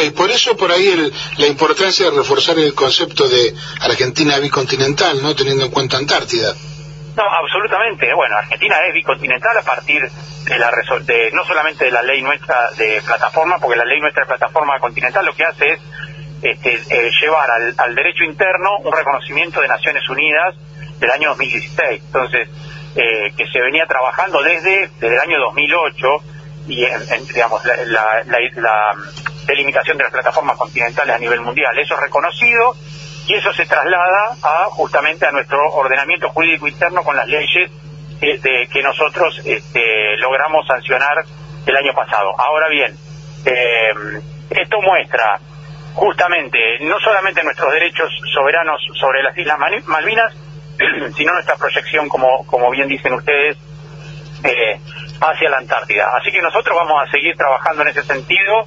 y por eso por ahí la importancia de reforzar el concepto de Argentina bicontinental, ¿no? Teniendo en cuenta Antártida. No, absolutamente. Bueno, Argentina es bicontinental a partir de la de, no solamente de la ley nuestra de plataforma, porque la ley nuestra de plataforma continental lo que hace es este, eh, llevar al, al derecho interno un reconocimiento de Naciones Unidas del año 2016. Entonces, eh, que se venía trabajando desde, el año 2008 y en, digamos la, la, delimitación de las plataformas continentales a nivel mundial. Eso es reconocido y eso se traslada a justamente a nuestro ordenamiento jurídico interno con las leyes de, que nosotros este, logramos sancionar el año pasado. Ahora bien, eh, esto muestra justamente no solamente nuestros derechos soberanos sobre las Islas Malvinas, sino nuestra proyección, como, como bien dicen ustedes, eh, hacia la Antártida. Así que nosotros vamos a seguir trabajando en ese sentido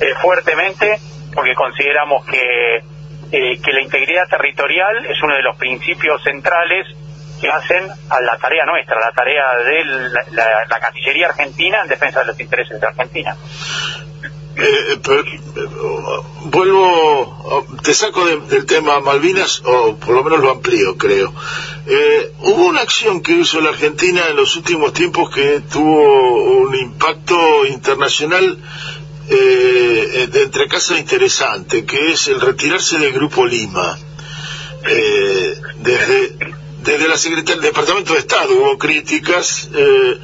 eh, fuertemente, porque consideramos que, eh, que la integridad territorial es uno de los principios centrales que hacen a la tarea nuestra, la tarea de la Cancillería Argentina en defensa de los intereses de Argentina. Eh, eh, vuelvo, te saco del tema Malvinas, o por lo menos lo amplío, creo. Eh, hubo una acción que hizo la Argentina en los últimos tiempos que tuvo un impacto internacional eh, de entre casa interesante, que es el retirarse del Grupo Lima. desde desde la Secretaría del Departamento de Estado hubo críticas. Eh,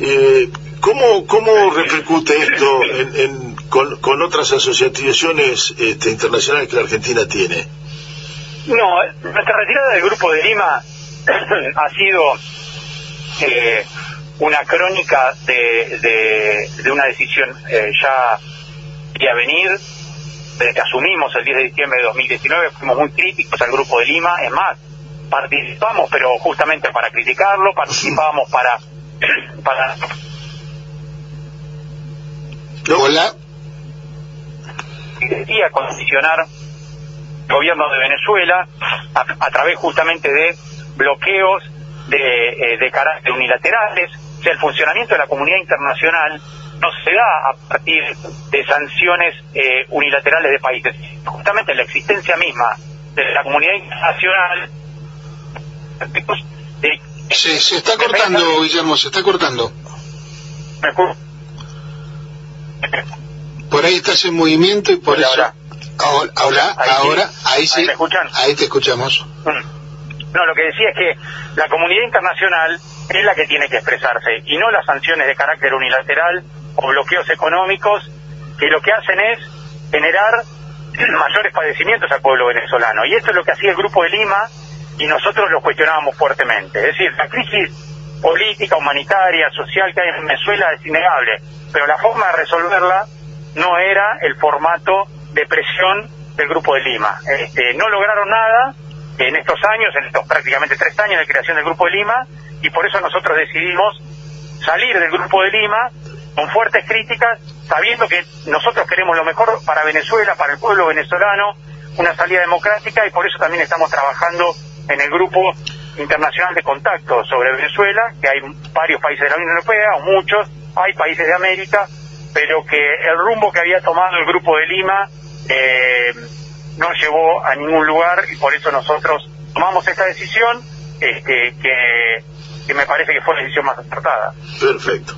eh, ¿cómo, ¿Cómo repercute esto en, con, con, otras asociaciones este, internacionales que la Argentina tiene? No, nuestra retirada del Grupo de Lima ha sido eh, una crónica de, de, una decisión eh, ya a venir, desde que asumimos el 10 de diciembre de 2019, fuimos muy críticos al Grupo de Lima, es más, participamos, pero justamente para criticarlo, participábamos para... para Hola. Y a condicionar el gobierno de Venezuela a, través justamente de bloqueos de, eh, de carácter unilaterales, o sea, el funcionamiento de la comunidad internacional no se da a partir de sanciones eh, unilaterales de países. Justamente la existencia misma de la comunidad internacional. Se está cortando, Guillermo, se está cortando. Por ahí estás en movimiento y por eso. Ahora, ahora, ahora, ahí, sí. Ahí te escuchamos. Mm. No, lo que decía es que la comunidad internacional es la que tiene que expresarse y no las sanciones de carácter unilateral o bloqueos económicos que lo que hacen es generar mayores padecimientos al pueblo venezolano. Y esto es lo que hacía el Grupo de Lima y nosotros lo cuestionábamos fuertemente. Es decir, la crisis política, humanitaria, social que hay en Venezuela es innegable, pero la forma de resolverla no era el formato de presión del Grupo de Lima. Este, no lograron nada en estos años, en estos prácticamente tres años de creación del Grupo de Lima, y por eso nosotros decidimos salir del Grupo de Lima con fuertes críticas, sabiendo que nosotros queremos lo mejor para Venezuela, para el pueblo venezolano, una salida democrática y por eso también estamos trabajando en el grupo internacional de contacto sobre Venezuela, que hay varios países de la Unión Europea, o muchos, hay países de América, pero que el rumbo que había tomado el grupo de Lima eh, no llevó a ningún lugar y por eso nosotros tomamos esta decisión este, que que me parece que fue la decisión más acertada. Perfecto.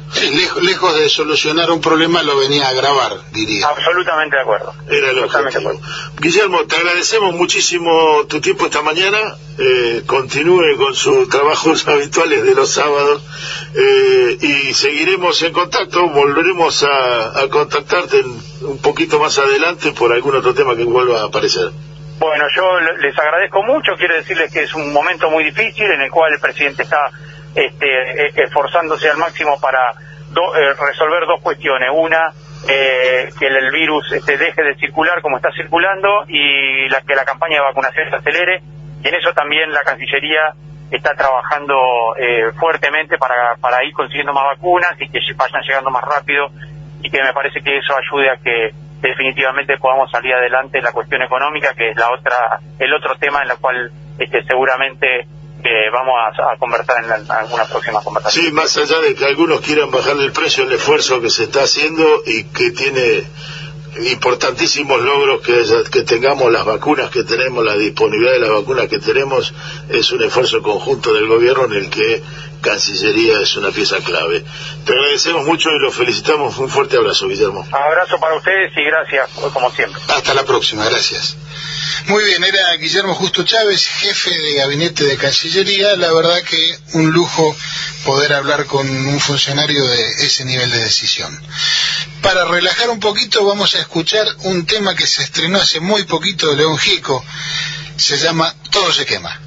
lejos, de solucionar un problema lo venía a agravar, diría. Absolutamente de acuerdo. Era el objetivo. Guillermo, te agradecemos muchísimo tu tiempo esta mañana. Eh, continúe con sus trabajos habituales de los sábados eh, y seguiremos en contacto. Volveremos a, contactarte un poquito más adelante por algún otro tema que vuelva a aparecer. Bueno, yo les agradezco mucho. Quiero decirles que es un momento muy difícil en el cual el presidente está este, e, esforzándose al máximo para eh, resolver dos cuestiones. Una, eh, que el, virus este, deje de circular como está circulando y la, que la campaña de vacunación se acelere. Y en eso también la Cancillería está trabajando eh, fuertemente para, para ir consiguiendo más vacunas y que vayan llegando más rápido y que me parece que eso ayude a que definitivamente podamos salir adelante en la cuestión económica, que es la otra, el otro tema en el cual este, seguramente vamos a, conversar en, alguna próxima conversación. Sí, más allá de que algunos quieran bajarle el precio, el esfuerzo que se está haciendo y que tiene importantísimos logros que tengamos las vacunas que tenemos, la disponibilidad de las vacunas que tenemos, es un esfuerzo conjunto del gobierno en el que Cancillería es una pieza clave. Te agradecemos mucho y lo felicitamos. Un fuerte abrazo, Guillermo. Abrazo para ustedes y gracias, como siempre. Hasta la próxima, gracias. Muy bien, era Guillermo Justo Chávez, jefe de gabinete de Cancillería. La verdad que un lujo poder hablar con un funcionario de ese nivel de decisión. Para relajar un poquito vamos a escuchar un tema que se estrenó hace muy poquito de León Gico. Se llama Todo se quema.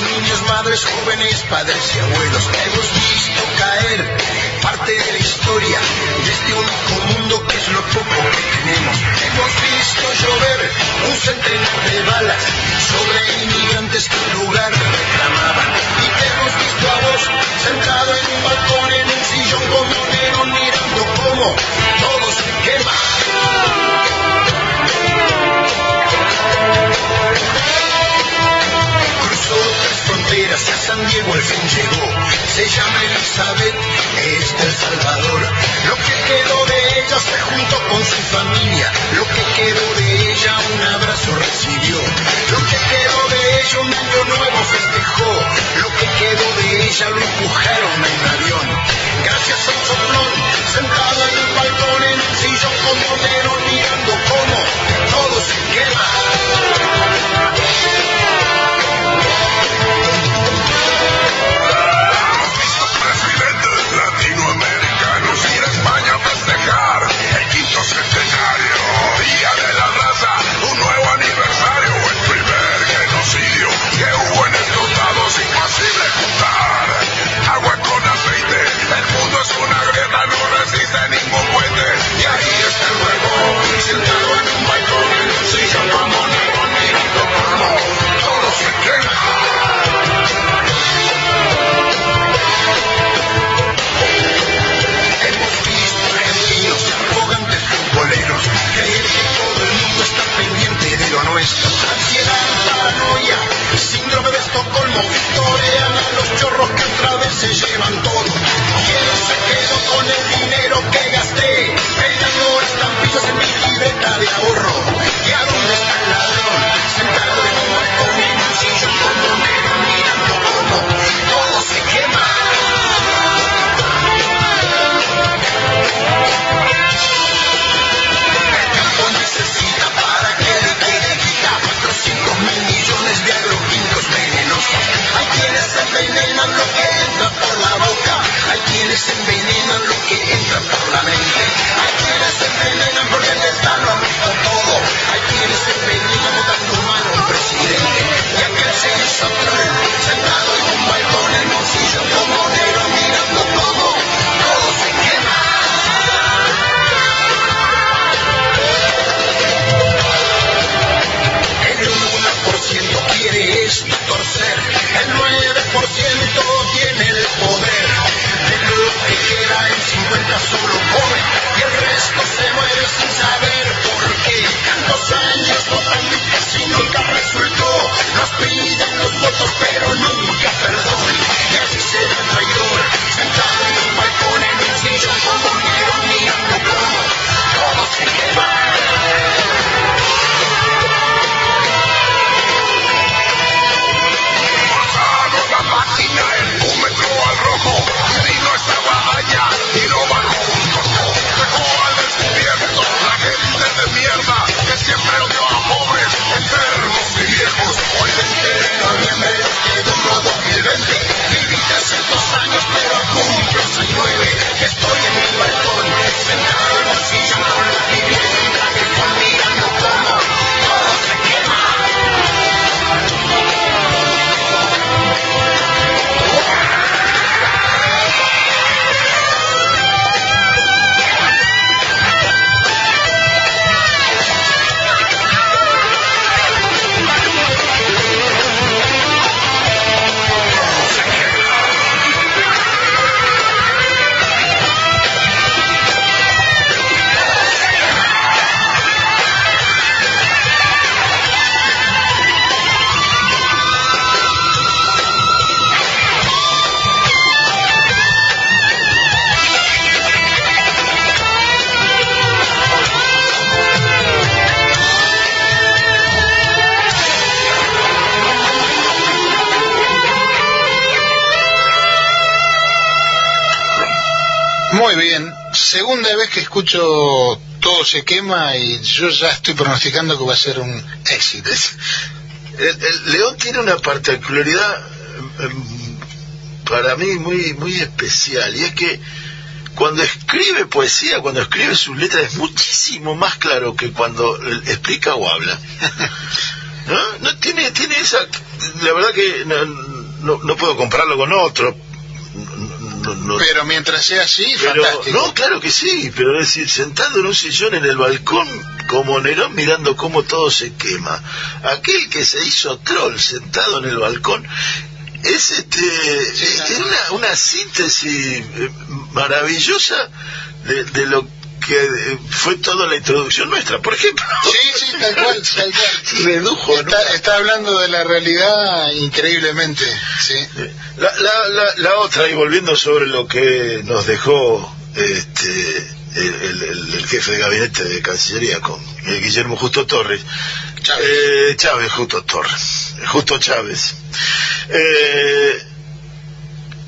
Niños, madres, jóvenes, padres y abuelos. Hemos visto caer parte de la historia de este único mundo que es lo poco que tenemos. Hemos visto llover un centenar de balas sobre inmigrantes que el lugar reclamaban. Y te hemos visto a vos sentado en un balcón, en un sillón como un mirando cómo todo se quema otras fronteras y a San Diego al fin llegó. Se llama Elizabeth, este es del Salvador. Lo que quedó de ella se juntó con su familia. Lo que quedó de ella un abrazo recibió. Lo que quedó de ella un año nuevo festejó. Lo que quedó de ella lo empujaron en un avión. Gracias a un soplón, sentada en un balcón en un sillón con monero mirando cómo todo se quema. Estocolmo, torean a los chorros que otra vez se llevan todo. ¿Quién se quedó con el dinero que gasté? Peinando estampillas en mi libreta de ahorro. ¿Y a dónde está el ladrón? Sentado en un balcón se quema y yo ya estoy pronosticando que va a ser un éxito. El, el León tiene una particularidad em, para mí muy muy especial y es que cuando escribe poesía, cuando escribe sus letras es muchísimo más claro que cuando eh, explica o habla. ¿No? No tiene tiene esa la verdad que no, no, no puedo compararlo con otro. No- no- Pero mientras sea así, pero, fantástico. no, claro que sí, pero es decir, sentado en un sillón en el balcón, como Nerón mirando cómo todo se quema. Aquel que se hizo troll sentado en el balcón, es este es una, una síntesis eh, maravillosa de, de lo que eh, fue toda la introducción nuestra. Por ejemplo, Sí, sí, tal cual, tal cual. redujo Está, está hablando de la realidad increíblemente, sí. La, la, la, la otra, y volviendo sobre lo que nos dejó este, el, el- jefe de gabinete de Cancillería con eh, Guillermo Justo Torres, eh, Chávez Justo Torres, Justo Chávez. Eh,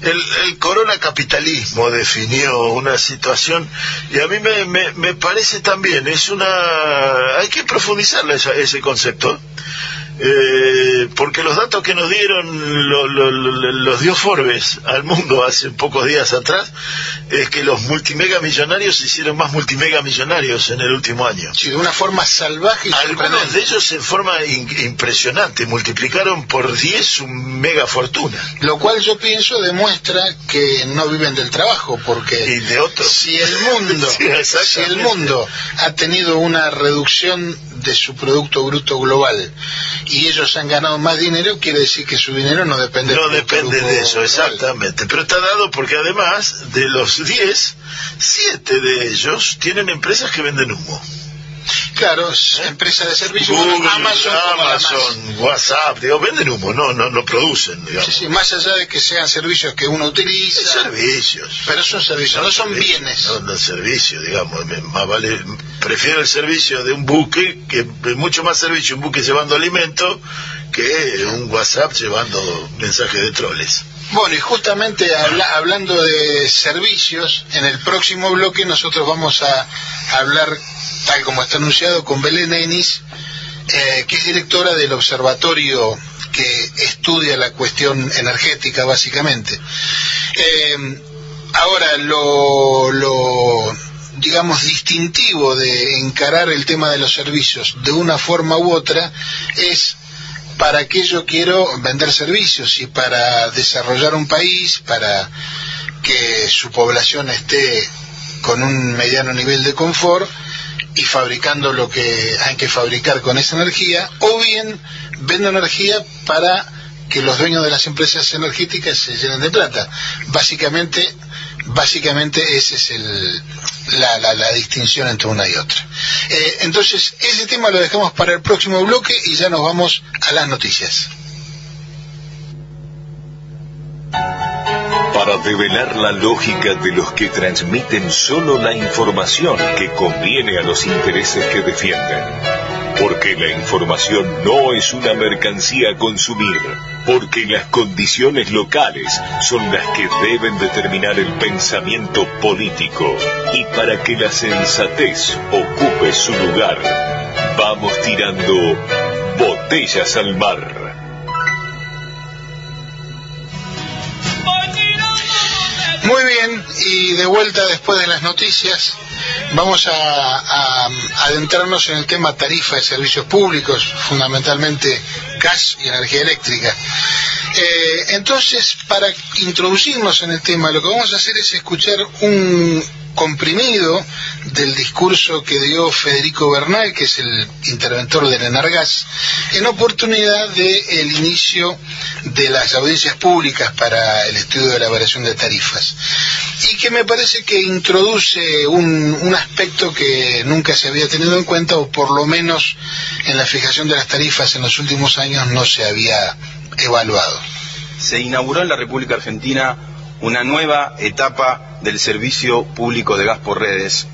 el, el corona capitalismo definió una situación y a mí me, me, me parece también, es una... hay que profundizar esa- ese concepto. Eh, porque los datos que nos dieron lo- lo- lo- los dio Forbes al mundo hace pocos días atrás es que los multimega millonarios se hicieron más multimega millonarios en el último año. Sí, de una forma salvaje y Algunos de ellos en forma in- impresionante multiplicaron por 10 su mega fortuna. Lo cual yo pienso demuestra que no viven del trabajo, porque Y de otros. si el mundo, Sí, si el mundo ha tenido una reducción de su producto bruto global y ellos han ganado más dinero, quiere decir que su dinero no depende No depende de eso, global. exactamente. Pero está dado porque además de los 10, 7 de ellos tienen empresas que venden humo. Claro, es empresa de servicios, Google, Amazon, WhatsApp, digo, venden humo, no, no, no producen, digamos. Sí, sí, más allá de que sean servicios que uno utiliza, Servicios. pero son servicios, no son servicios, bienes. No, no servicio, digamos. me- Más vale, prefiero el servicio de un buque, que es mucho más servicio un buque llevando alimento que un WhatsApp llevando mensajes de troles. Bueno, y justamente habla- hablando de servicios, en el próximo bloque nosotros vamos a hablar, tal como está anunciado, con Belén Enis, eh, que es directora del observatorio que estudia la cuestión energética, básicamente. Eh, ahora, lo, lo, digamos, distintivo de encarar el tema de los servicios de una forma u otra es para qué yo quiero vender servicios y para desarrollar un país, para que su población esté con un mediano nivel de confort y fabricando lo que hay que fabricar con esa energía, o bien vendo energía para que los dueños de las empresas energéticas se llenen de plata. Básicamente, básicamente esa es el, la, la- la distinción entre una y otra. Eh, entonces, ese tema lo dejamos para el próximo bloque y ya nos vamos a las noticias. Para develar la lógica de los que transmiten solo la información que conviene a los intereses que defienden. Porque la información no es una mercancía a consumir. Porque las condiciones locales son las que deben determinar el pensamiento político. Y para que la sensatez ocupe su lugar, vamos tirando botellas al mar. Muy bien, y de vuelta después de las noticias, vamos a, adentrarnos en el tema tarifa de servicios públicos, fundamentalmente gas y energía eléctrica. Eh, entonces, para introducirnos en el tema, lo que vamos a hacer es escuchar un comprimido del discurso que dio Federico Bernal, que es el interventor del Enargas, en oportunidad del inicio de las audiencias públicas para el estudio de la variación de tarifas. Y que me parece que introduce un, un aspecto que nunca se había tenido en cuenta, o por lo menos en la fijación de las tarifas en los últimos años no se había evaluado. se inauguró en la República Argentina una nueva etapa del servicio público de gas por redes,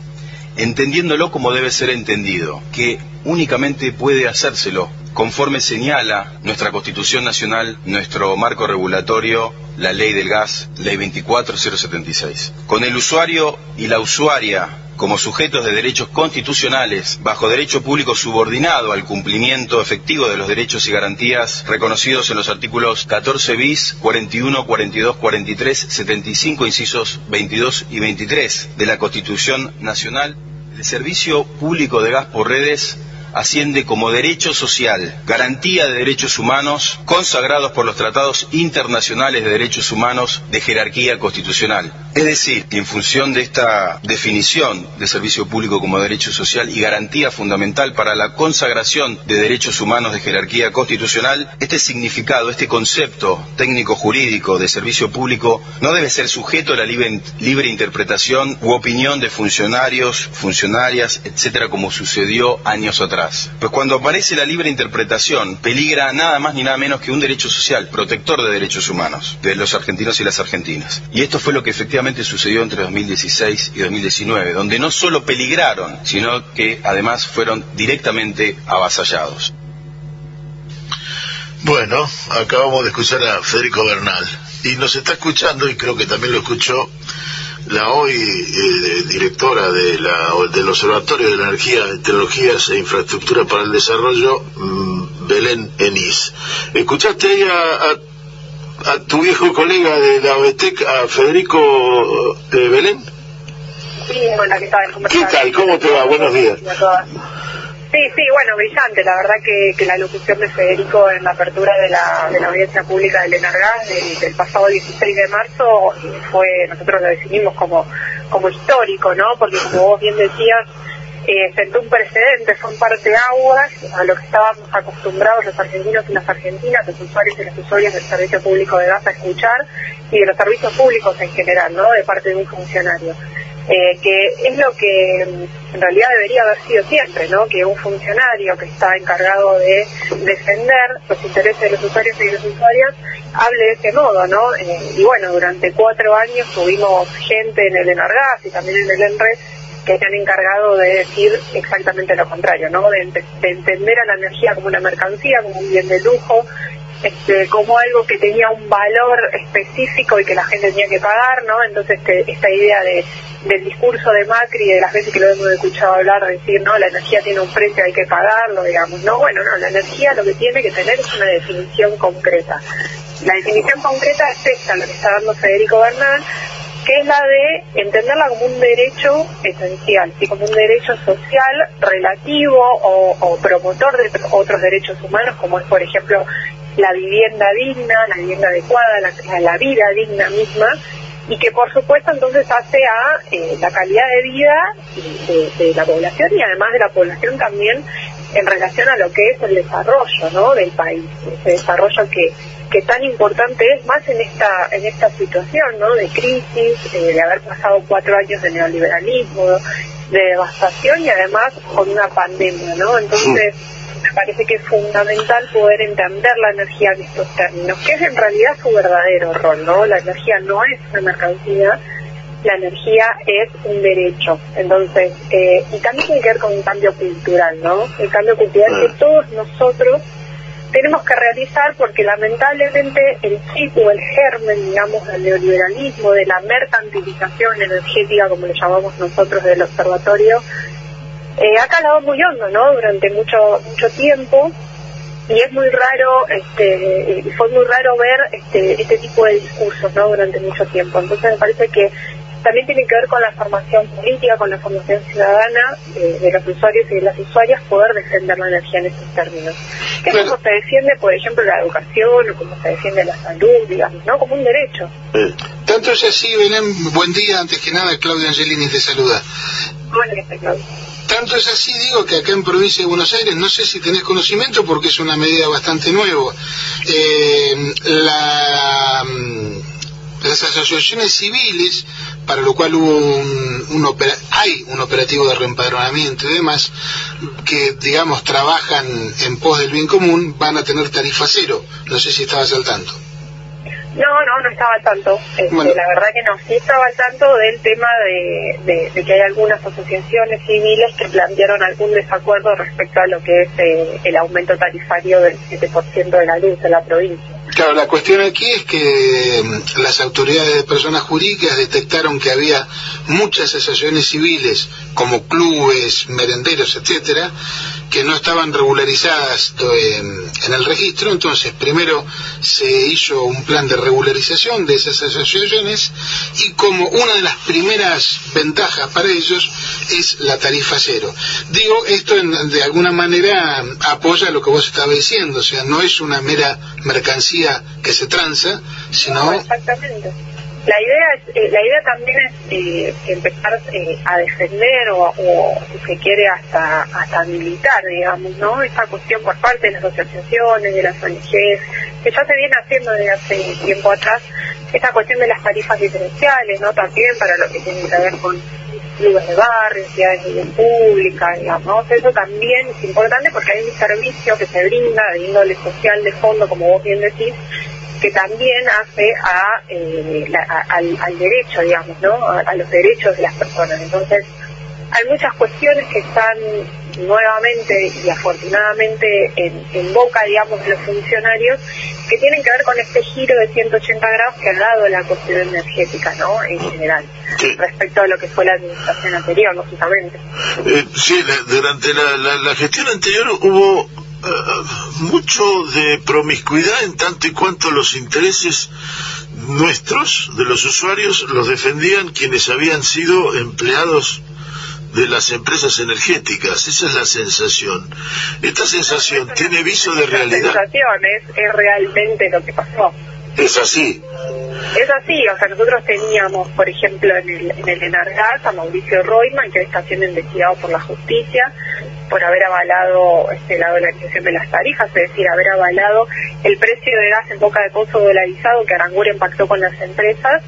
entendiéndolo como debe ser entendido, que únicamente puede hacérselo conforme señala nuestra Constitución Nacional, nuestro marco regulatorio, la ley del gas, ley 24076. Con el usuario y la usuaria como sujetos de derechos constitucionales bajo derecho público subordinado al cumplimiento efectivo de los derechos y garantías reconocidos en los artículos 14 bis, 41, 42, 43, 75, incisos 22 y 23 de la Constitución Nacional, el servicio público de gas por redes asciende como derecho social, garantía de derechos humanos consagrados por los tratados internacionales de derechos humanos de jerarquía constitucional. Es decir, en función de esta definición de servicio público como derecho social y garantía fundamental para la consagración de derechos humanos de jerarquía constitucional, este significado, este concepto técnico jurídico de servicio público no debe ser sujeto a la libre, libre interpretación u opinión de funcionarios, funcionarias, etcétera, como sucedió años atrás. Pues cuando aparece la libre interpretación, peligra nada más ni nada menos que un derecho social, protector de derechos humanos, de los argentinos y las argentinas. Y esto fue lo que efectivamente sucedió entre 2016 y 2019, donde no solo peligraron, sino que además fueron directamente avasallados. Bueno, acabamos de escuchar a Federico Bernal. y nos está escuchando, y creo que también lo escuchó la hoy eh, directora de la, del Observatorio de la Energía, Tecnologías e Infraestructura para el Desarrollo, mm, Belén Enís. ¿Escuchaste ahí a, a, tu viejo colega de la OETEC, a Federico eh, Belén? Sí, hola, ¿qué tal? ¿Cómo, ¿Qué tal? ¿Cómo te va? Buenos días. Sí, sí, bueno, brillante. La verdad que, la locución de Federico en la apertura de la, de la audiencia pública del Enargas del, pasado 16 de marzo fue, nosotros lo definimos como, como histórico, ¿no? Porque como vos bien decías, eh, sentó un precedente, fue un aguas a lo que estábamos acostumbrados los argentinos y las argentinas, los usuarios y las usuarias del servicio público de gas a escuchar y de los servicios públicos en general, ¿no? De parte de un funcionario. Eh, que es lo que mm, en realidad debería haber sido siempre, ¿no? Que un funcionario que está encargado de defender los intereses de los usuarios y de las usuarias hable de ese modo, ¿no? Eh, y bueno, durante cuatro años tuvimos gente en el Enargas y también en el ENRE que se han encargado de decir exactamente lo contrario, ¿no? De entender a la energía como una mercancía, como un bien de lujo, este, como algo que tenía un valor específico y que la gente tenía que pagar, ¿no? Entonces este, esta idea de, del discurso de Macri, de las veces que lo hemos escuchado hablar, de decir, no, la energía tiene un precio, hay que pagarlo, digamos, no, bueno, no, la energía lo que tiene que tener es una definición concreta. La definición concreta es esta, lo que está dando Federico Bernal, que es la de entenderla como un derecho esencial, ¿sí? como un derecho social relativo o promotor de otros derechos humanos, como es, por ejemplo, la vivienda digna, la vivienda adecuada, la, la vida digna misma, y que por supuesto entonces hace a eh, la calidad de vida de, la población y además de la población también en relación a lo que es el desarrollo ¿no? del país, ese desarrollo que, que tan importante es más en esta en esta situación ¿no? de crisis, eh, de haber pasado cuatro años de neoliberalismo, de devastación y además con una pandemia, ¿no? Entonces me parece que es fundamental poder entender la energía en estos términos, que es en realidad su verdadero rol, ¿no? La energía no es una mercancía, la energía es un derecho. Entonces, eh, y también tiene que ver con un cambio cultural, ¿no? El cambio cultural que todos nosotros tenemos que realizar porque lamentablemente el tipo, el germen, digamos, del neoliberalismo, de la mercantilización energética, como le llamamos nosotros del observatorio, eh, ha calado muy hondo, ¿no? Durante mucho mucho tiempo y es muy raro, este, fue muy raro ver este, este tipo de discursos, ¿no? Durante mucho tiempo. Entonces me parece que también tiene que ver con la formación política, con la formación ciudadana eh, de los usuarios y de las usuarias, poder defender la energía en estos términos. Que es como se defiende, por ejemplo, la educación o como se defiende la salud, digamos, ¿no? Como un derecho. Tanto es así, Belén, buen día, antes que nada, Claudia Angelini te saluda. Buen día, Claudia. Tanto es así, digo, que acá en provincia de Buenos Aires, no sé si tenés conocimiento porque es una medida bastante nueva, eh, mm, las asociaciones civiles, para lo cual hubo un, hay un operativo de reempadronamiento y demás, que, digamos, trabajan en pos del bien común, van a tener tarifa cero. No sé si estabas al tanto. No, no, no estaba al tanto. Este, la verdad que no, sí estaba al tanto del tema de, que hay algunas asociaciones civiles que plantearon algún desacuerdo respecto a lo que es eh, el aumento tarifario del 7% de la luz de la provincia. Claro, la cuestión aquí es que mm, las autoridades de personas jurídicas detectaron que había muchas asociaciones civiles, como clubes, merenderos, etcétera, que no estaban regularizadas en, en, el registro. Entonces, primero se hizo un plan de regularización de esas asociaciones y como una de las primeras ventajas para ellos es la tarifa cero. Digo, esto de alguna manera apoya lo que vos estabas diciendo, o sea, no es una mera mercancía que se tranza, sino... exactamente. La idea, es, eh, la idea también es eh, empezar eh, a defender o, si se quiere, hasta, hasta militar, digamos, ¿no? Esta cuestión por parte de las asociaciones, de las ONGs, que ya se viene haciendo desde hace tiempo atrás, esta cuestión de las tarifas diferenciales, ¿no? También para lo que tiene que ver con clubes de barrio, ciudades de pública, digamos, eso también es importante porque hay un servicio que se brinda de índole social de fondo, como vos bien decís, que también hace a, eh, al, derecho, digamos, ¿no? A, los derechos de las personas. Entonces, hay muchas cuestiones que están nuevamente y afortunadamente en, en boca, digamos, de los funcionarios que tienen que ver con este giro de 180 grados que ha dado la cuestión energética, ¿no? En general, respecto a lo que fue la administración anterior, lógicamente. Eh, sí, la- durante la, la- la gestión anterior hubo eh, mucho de promiscuidad en tanto y cuanto los intereses nuestros, de los usuarios, los defendían quienes habían sido empleados de las empresas energéticas. Esa es la sensación. Esta sensación tiene viso de realidad. sensación es, es realmente lo que pasó. Es así. Es así, o sea, nosotros teníamos, por ejemplo, en el, en el Enargas a Mauricio Royman, que está siendo investigado por la justicia por haber avalado este, la dolarización de las tarifas, es decir, haber avalado el precio de gas en boca de pozo dolarizado que Aranguren pactó con las empresas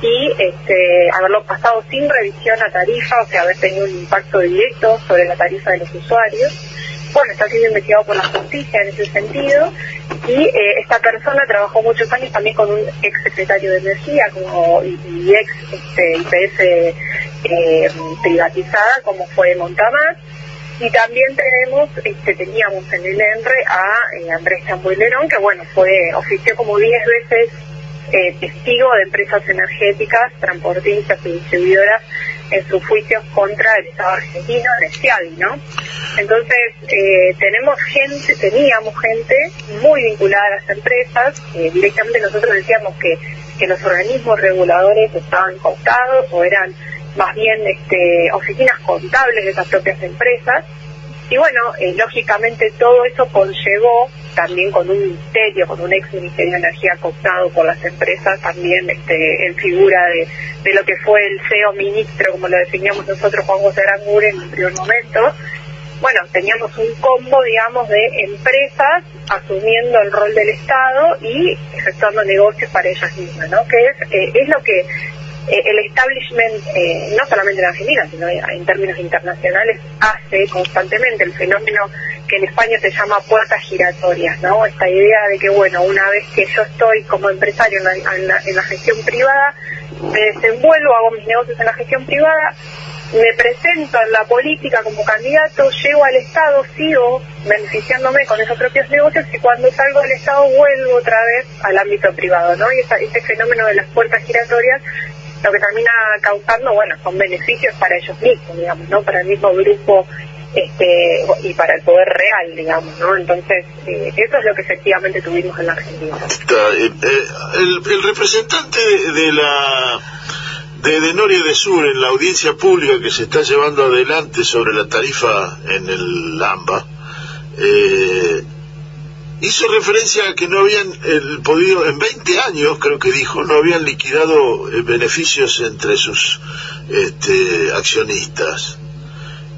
y este, haberlo pasado sin revisión a tarifa, o sea, haber tenido un impacto directo sobre la tarifa de los usuarios. Bueno, está siendo investigado por la justicia en ese sentido y eh, esta persona trabajó muchos años también con un ex secretario de Energía como, y, ex este, IPS eh, privatizada como fue Montamar y también tenemos, este, teníamos en el ENRE a eh, Andrés Chambuilerón, que bueno, fue, ofició como 10 veces eh, testigo de empresas energéticas, transportistas y distribuidoras en sus juicios contra el Estado argentino, en CIADI, ¿no? Entonces, eh, tenemos gente, teníamos gente muy vinculada a las empresas, eh, directamente nosotros decíamos que, que los organismos reguladores estaban cooptados o eran más bien este, oficinas contables de esas propias empresas. Y bueno, eh, lógicamente todo eso conllevó también con un ministerio, con un ex ministerio de energía cooptado por las empresas, también este, en figura de, de lo que fue el CEO ministro, como lo definíamos nosotros, Juan José Aranguren en un primer momento. Bueno, teníamos un combo, digamos, de empresas asumiendo el rol del Estado y efectuando negocios para ellas mismas, ¿no? Que es, eh, es lo que el establishment, eh, no solamente en Argentina, sino en términos internacionales, hace constantemente el fenómeno que en España se llama puertas giratorias, ¿no? Esta idea de que, bueno, una vez que yo estoy como empresario en la, en la- en la gestión privada, me desenvuelvo, hago mis negocios en la gestión privada, me presento en la política como candidato, llego al Estado, sigo beneficiándome con esos propios negocios y cuando salgo del Estado vuelvo otra vez al ámbito privado, ¿no? Y esa- ese fenómeno de las puertas giratorias lo que termina causando, bueno, son beneficios para ellos mismos, digamos, ¿no? Para el mismo grupo este y para el poder real, digamos, ¿no? Entonces, eh, eso es lo que efectivamente tuvimos en la Argentina. Eh, eh, el, el representante de, la de, Noria de Sur en la audiencia pública que se está llevando adelante sobre la tarifa en el AMBA hizo referencia a que no habían eh, podido, en 20 años creo que dijo, no habían liquidado eh, beneficios entre sus este, accionistas.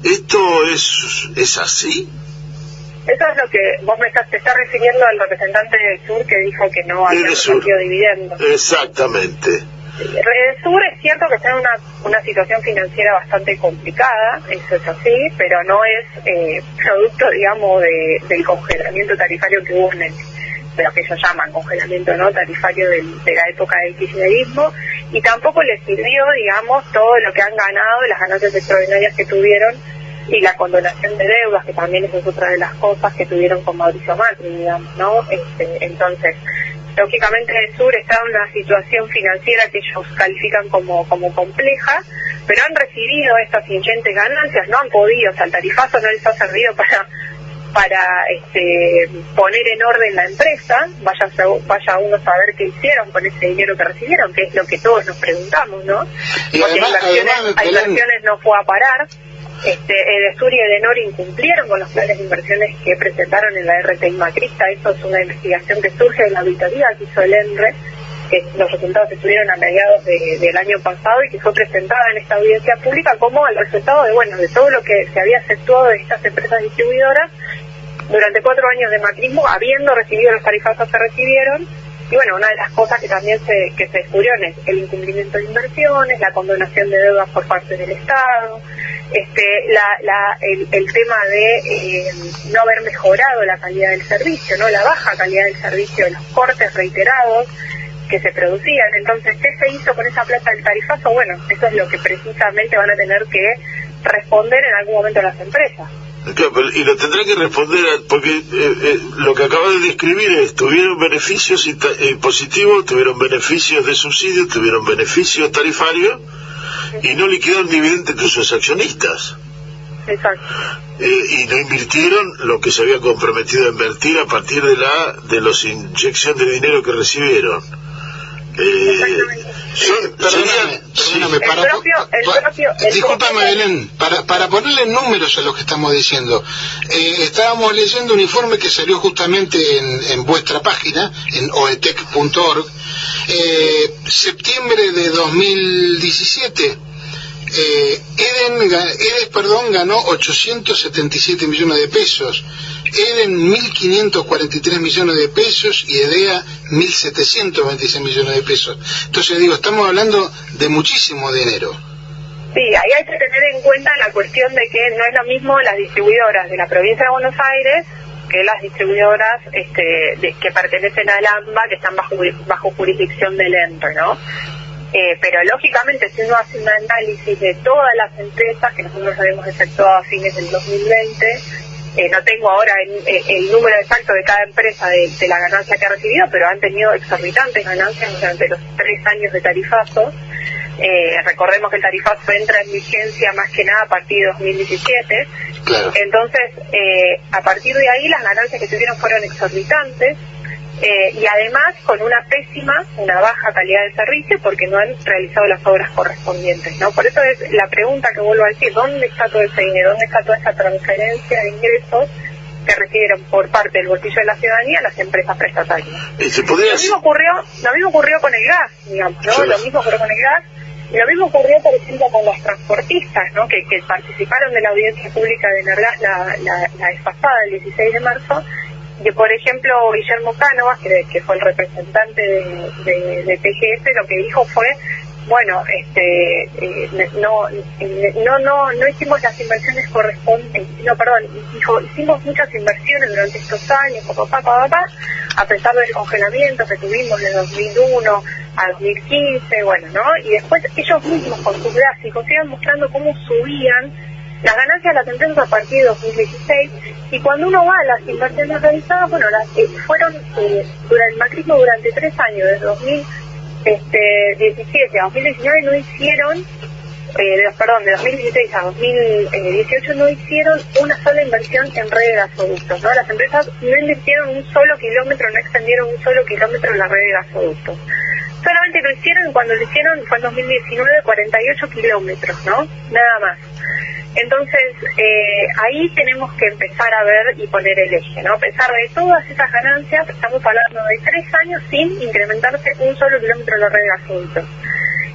¿Esto es, es así? Eso es lo que vos me estás, te estás refiriendo al representante del Sur que dijo que no había Sur. dividendos. Exactamente. El Sur es cierto que está en una, situación financiera bastante complicada, eso es así, pero no es eh, producto, digamos, de, del congelamiento tarifario que hubo en el, de lo que ellos llaman congelamiento no tarifario del- de la época del kirchnerismo, y tampoco les sirvió, digamos, todo lo que han ganado, las ganancias extraordinarias que tuvieron y la condonación de deudas, que también es otra de las cosas que tuvieron con Mauricio Macri, digamos, ¿no? Este, entonces, lógicamente el sur está en una situación financiera que ellos califican como, como compleja, pero han recibido estas ingentes ganancias, no han podido, o sea, el tarifazo no les ha servido para para este, poner en orden la empresa, vaya, vaya uno a saber qué hicieron con ese dinero que recibieron, que es lo que todos nos preguntamos, ¿no? Y Porque además- inversiones, además, a inversiones no fue a parar, este, Edesur y Edenor incumplieron con los planes de inversiones que presentaron en la RTI Macrista. Eso es una investigación que surge de la auditoría que hizo el ENRE, que los resultados estuvieron a mediados de- del año pasado y que fue presentada en esta audiencia pública como el resultado de bueno de todo lo que se había efectuado de estas empresas distribuidoras durante cuatro años de macrismo, habiendo recibido los tarifazos que recibieron. Y bueno, una de las cosas que también se, que se descubrieron es el incumplimiento de inversiones, la condonación de deudas por parte del Estado, este, la, la, el, el tema de eh, no haber mejorado la calidad del servicio, no la baja calidad del servicio, los cortes reiterados que se producían. Entonces, ¿qué se hizo con esa plata del tarifazo? Bueno, eso es lo que precisamente van a tener que responder en algún momento las empresas. Y lo tendrá que responder a- porque eh, eh, lo que acaba de describir es tuvieron beneficios eh, positivos, tuvieron beneficios de subsidio, tuvieron beneficios tarifarios y no liquidaron dividendos entre sus accionistas. Exacto. Eh, y no invirtieron lo que se había comprometido a invertir a partir de la de los inyección de dinero que recibieron. Eh, Perdóname, para, propio- el pa- propio- el discúlpame propio- Belén, para, para ponerle números a lo que estamos diciendo, eh, estábamos leyendo un informe que salió justamente en, en vuestra página, en oetec.org, eh, septiembre de 2017, eh, Eden, Edes perdón, ganó 877 millones de pesos, Eden 1.543 millones de pesos y EDEA 1.726 millones de pesos. Entonces digo, estamos hablando de muchísimo dinero. Sí, ahí hay que tener en cuenta la cuestión de que no es lo mismo las distribuidoras de la provincia de Buenos Aires que las distribuidoras este, de- que pertenecen al AMBA, que están bajo, bajo jurisdicción del ENRE, ¿no? Eh, pero lógicamente si uno hace un análisis de todas las empresas que nosotros habíamos efectuado a fines del 2020, eh, no tengo ahora el, el- el número exacto de cada empresa de, de la ganancia que ha recibido, pero han tenido exorbitantes ganancias durante los tres años de tarifazo. Eh, recordemos que el tarifazo entra en vigencia más que nada a partir de 2017. Claro. Entonces, eh, a partir de ahí las ganancias que tuvieron fueron exorbitantes eh, y además con una pésima, una baja calidad de servicio porque no han realizado las obras correspondientes. ¿no? Por eso es la pregunta que vuelvo a decir, ¿dónde está todo ese dinero? ¿Dónde está toda esa transferencia de ingresos que recibieron por parte del bolsillo de la ciudadanía las empresas prestatarias? Se podría Lo mismo ocurrió, lo mismo ocurrió con el gas, digamos, ¿no? Sí. Lo mismo ocurrió con el gas. Y lo mismo ocurrió, por ejemplo, con los transportistas, ¿no? Que, que participaron de la audiencia pública de Nergas la, la, la vez pasada, el 16 de marzo, que por ejemplo Guillermo Cánovas, que, fue el representante de, de, TGS, lo que dijo fue, bueno, este, eh, no, eh, no, no, no hicimos las inversiones correspondientes, no, perdón, dijo, hicimos muchas inversiones durante estos años, papá, papá, papá, a pesar del congelamiento que tuvimos de 2001 a 2015, bueno, ¿no? Y después ellos mismos con sus gráficos iban mostrando cómo subían las ganancias de las empresas a partir de 2016 y cuando uno va a las inversiones realizadas, bueno, las, eh, fueron eh, durante el macrismo durante tres años, desde 2017 a 2019 no hicieron, eh, de- perdón, de 2016 a 2018 no hicieron una sola inversión en red de gasoductos, ¿no? Las empresas no invirtieron un solo kilómetro, no extendieron un solo kilómetro en la red de gasoductos. Solamente lo hicieron cuando lo hicieron fue en 2019 48 kilómetros, ¿no? Nada más. Entonces, eh, ahí tenemos que empezar a ver y poner el eje, ¿no? A pesar de todas esas ganancias, estamos hablando de tres años sin incrementarse un solo kilómetro en la red de gasoductos.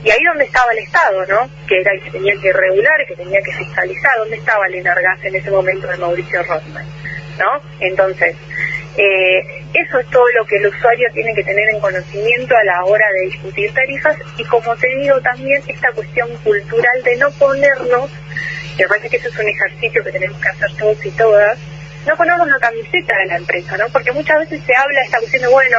Y ahí donde estaba el Estado, ¿no? Que era el que tenía que regular, que tenía que fiscalizar, ¿dónde estaba el Enargas en ese momento de Mauricio Rothman? ¿No? Entonces, eh, eso es todo lo que el usuario tiene que tener en conocimiento a la hora de discutir tarifas y como te digo también esta cuestión cultural de no ponernos, me parece que eso es un ejercicio que tenemos que hacer todos y todas, no ponernos la camiseta de la empresa, ¿no? Porque muchas veces se habla cuestión de, bueno,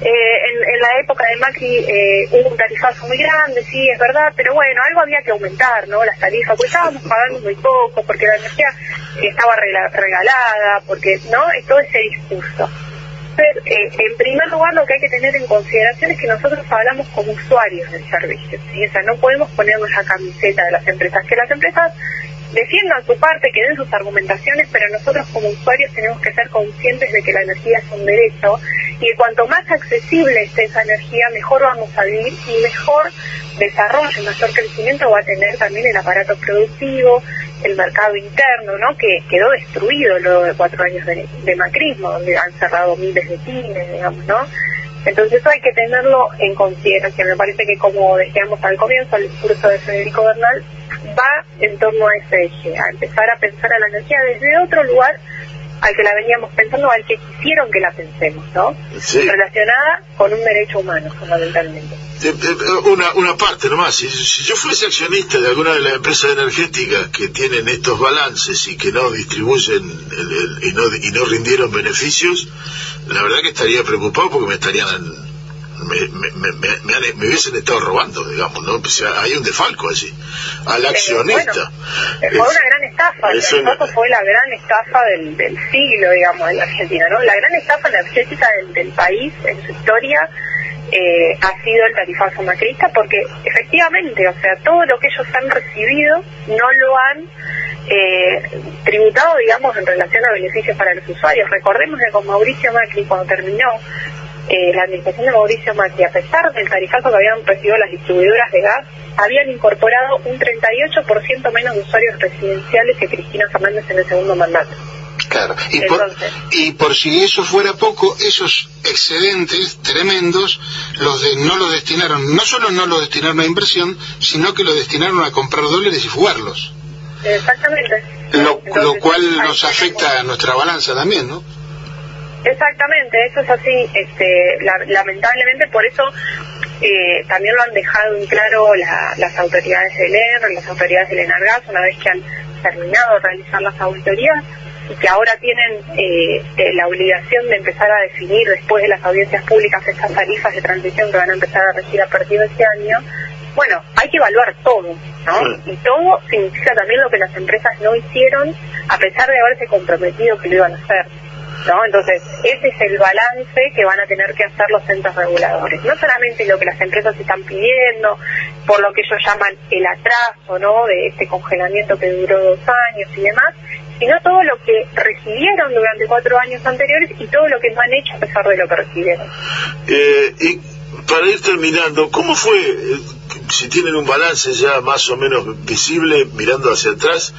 eh, en, la época de Macri eh, hubo un tarifazo muy grande, sí, es verdad, pero bueno, algo había que aumentar, ¿no? Las tarifas, pues estábamos pagando muy poco, porque la energía estaba regalada, porque, ¿no? Es todo ese discurso. Eh, en primer lugar, lo que hay que tener en consideración es que nosotros hablamos como usuarios del servicio, ¿sí? O sea, no podemos ponernos la camiseta de las empresas, que las empresas defiendan su parte, que den sus argumentaciones, pero nosotros como usuarios tenemos que ser conscientes de que la energía es un derecho y que cuanto más accesible esté esa energía, mejor vamos a vivir y mejor desarrollo, mayor crecimiento va a tener también el aparato productivo, el mercado interno, ¿no? Que quedó destruido luego de cuatro años de, macrismo, donde han cerrado miles de pymes, digamos, ¿no? Entonces eso hay que tenerlo en consideración. Me parece que como decíamos al comienzo, el discurso de Federico Bernal va en torno a ese eje, a empezar a pensar a la energía desde otro lugar al que la veníamos pensando, al que quisieron que la pensemos, ¿no? Sí. Relacionada con un derecho humano, fundamentalmente. Eh, eh, Una, una parte nomás, si, si yo fuese accionista de alguna de las empresas energéticas que tienen estos balances y que no distribuyen el- el- y, no, y no rindieron beneficios, la verdad que estaría preocupado porque me estarían me, me, me, me, me hubiesen estado robando, digamos, ¿no? Sea, hay un defalco allí, al accionista. Eh, Fue una gran estafa, Eso el fue la gran estafa del, del siglo, digamos, en la Argentina, ¿no? La gran estafa energética del, del país en su historia eh, ha sido el tarifazo macrista porque efectivamente, o sea, todo lo que ellos han recibido no lo han eh, tributado, digamos, en relación a beneficios para los usuarios. Recordemos que con Mauricio Macri, cuando terminó eh, la administración de Mauricio Macri, a pesar del tarifazo que habían recibido las distribuidoras de gas, habían incorporado un 38% menos de usuarios residenciales que Cristina Fernández en el segundo mandato. Claro. Y por, Entonces, y por si eso fuera poco, esos excedentes tremendos los de, no los destinaron, no solo no los destinaron a inversión, sino que lo destinaron a comprar dólares y fugarlos. exactamente. Lo, lo cual nos afecta a nuestra balanza también, ¿no? Exactamente, eso es así. Este, la- lamentablemente, por eso eh, también lo han dejado en claro la- las autoridades del ER, las autoridades del ENARGAS, una vez que han terminado de realizar las auditorías y que ahora tienen eh, eh, la obligación de empezar a definir después de las audiencias públicas estas tarifas de transición que van a empezar a regir a partir de este año. Bueno, hay que evaluar todo, ¿no? Y todo significa también lo que las empresas no hicieron a pesar de haberse comprometido que lo iban a hacer. ¿No? Entonces, ese es el balance que van a tener que hacer los entes reguladores. No solamente lo que las empresas están pidiendo, por lo que ellos llaman el atraso, ¿no? De este congelamiento que duró dos años y demás, sino todo lo que recibieron durante cuatro años anteriores y todo lo que no han hecho a pesar de lo que recibieron. Eh, y para ir terminando, ¿cómo fue, eh, si tienen un balance ya más o menos visible mirando hacia atrás,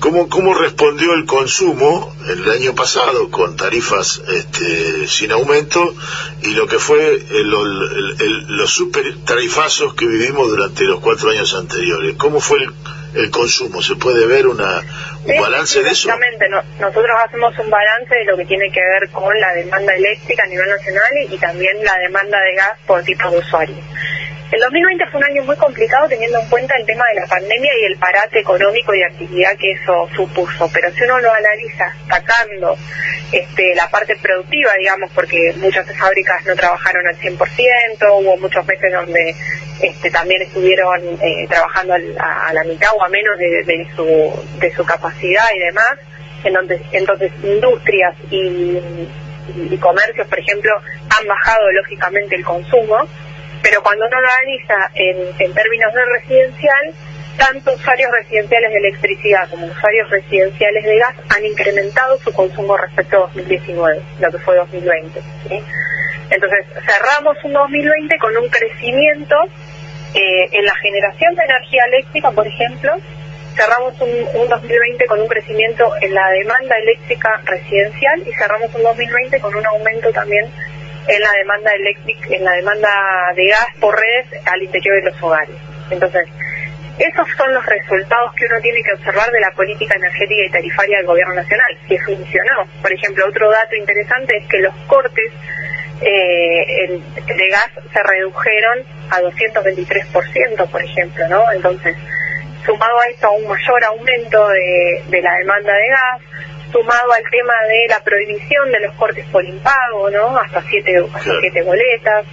cómo, cómo respondió el consumo el año pasado con tarifas este, sin aumento y lo que fue el- el- el- los super tarifazos que vivimos durante los cuatro años anteriores? ¿Cómo fue el, el consumo? ¿Se puede ver una, un Sí, balance de eso? Exactamente, no- nosotros hacemos un balance de lo que tiene que ver con la demanda eléctrica a nivel nacional y, y también la demanda de gas por tipo de usuario. El 2020 fue un año muy complicado teniendo en cuenta el tema de la pandemia y el parate económico y actividad que eso supuso, pero si uno lo analiza sacando este, la parte productiva, digamos, porque muchas fábricas no trabajaron al 100%, hubo muchos meses donde este, también estuvieron eh, trabajando a, la mitad o a menos de, su, de su capacidad y demás, en donde, entonces industrias y comercios, por ejemplo, han bajado lógicamente el consumo, pero cuando uno lo analiza en, términos de residencial, tanto usuarios residenciales de electricidad como usuarios residenciales de gas han incrementado su consumo respecto a 2019, lo que fue 2020. ¿sí? Entonces, cerramos un 2020 con un crecimiento eh, en la generación de energía eléctrica, por ejemplo, cerramos un, un 2020 con un crecimiento en la demanda eléctrica residencial y cerramos un 2020 con un aumento también en la demanda eléctrica, en la demanda de gas por redes al interior de los hogares. Entonces, esos son los resultados que uno tiene que observar de la política energética y tarifaria del gobierno nacional, que funcionó. Por ejemplo, otro dato interesante es que los cortes eh, de gas se redujeron a 223%, por ejemplo, ¿no? Entonces, sumado a esto a un mayor aumento de, de la demanda de gas, sumado al tema de la prohibición de los cortes por impago, ¿no? Hasta siete, hasta siete boletas,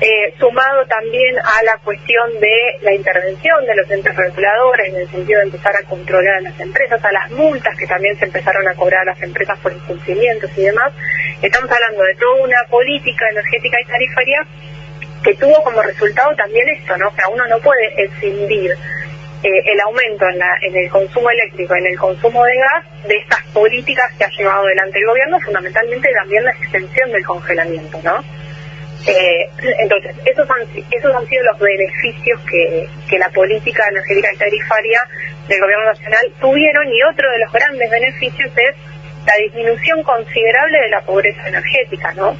eh, sumado también a la cuestión de la intervención de los entes reguladores en el sentido de empezar a controlar a las empresas, a las multas que también se empezaron a cobrar a las empresas por incumplimientos y demás, estamos hablando de toda una política energética y tarifaria que tuvo como resultado también esto, ¿no? Que a uno no puede escindir eh, el aumento en, la- en el consumo eléctrico, en el consumo de gas, de estas políticas que ha llevado adelante el gobierno, fundamentalmente también la extensión del congelamiento, ¿no? Eh, entonces, esos han, esos han sido los beneficios que, que la política energética y tarifaria del gobierno nacional tuvieron y otro de los grandes beneficios es la disminución considerable de la pobreza energética, ¿no?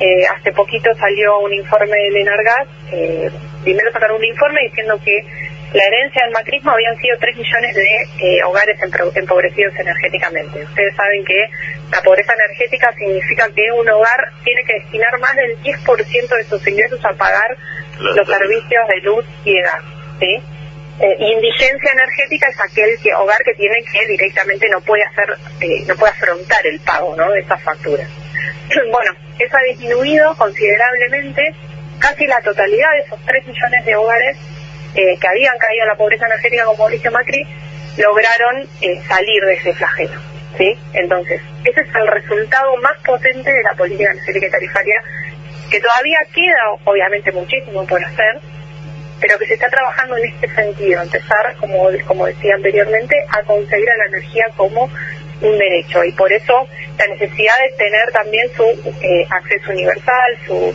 Eh, hace poquito salió un informe del Enargas, eh, primero sacaron un informe diciendo que la herencia del macrismo habían sido 3 millones de eh, hogares empobrecidos energéticamente. Ustedes saben que la pobreza energética significa que un hogar tiene que destinar más del 10% de sus ingresos a pagar los servicios de luz y de gas. ¿sí? Eh, indigencia energética es aquel que, hogar que tiene que directamente no puede hacer, eh, no puede afrontar el pago ¿no? de esas facturas. Bueno, eso ha disminuido considerablemente casi la totalidad de esos 3 millones de hogares eh, que habían caído en la pobreza energética con Mauricio Macri lograron eh, salir de ese flagelo. ¿sí? Entonces, ese es el resultado más potente de la política energética y tarifaria, que todavía queda, obviamente, muchísimo por hacer, pero que se está trabajando en este sentido, empezar, como, como decía anteriormente, a conseguir a la energía como un derecho y por eso la necesidad de tener también su eh, acceso universal, su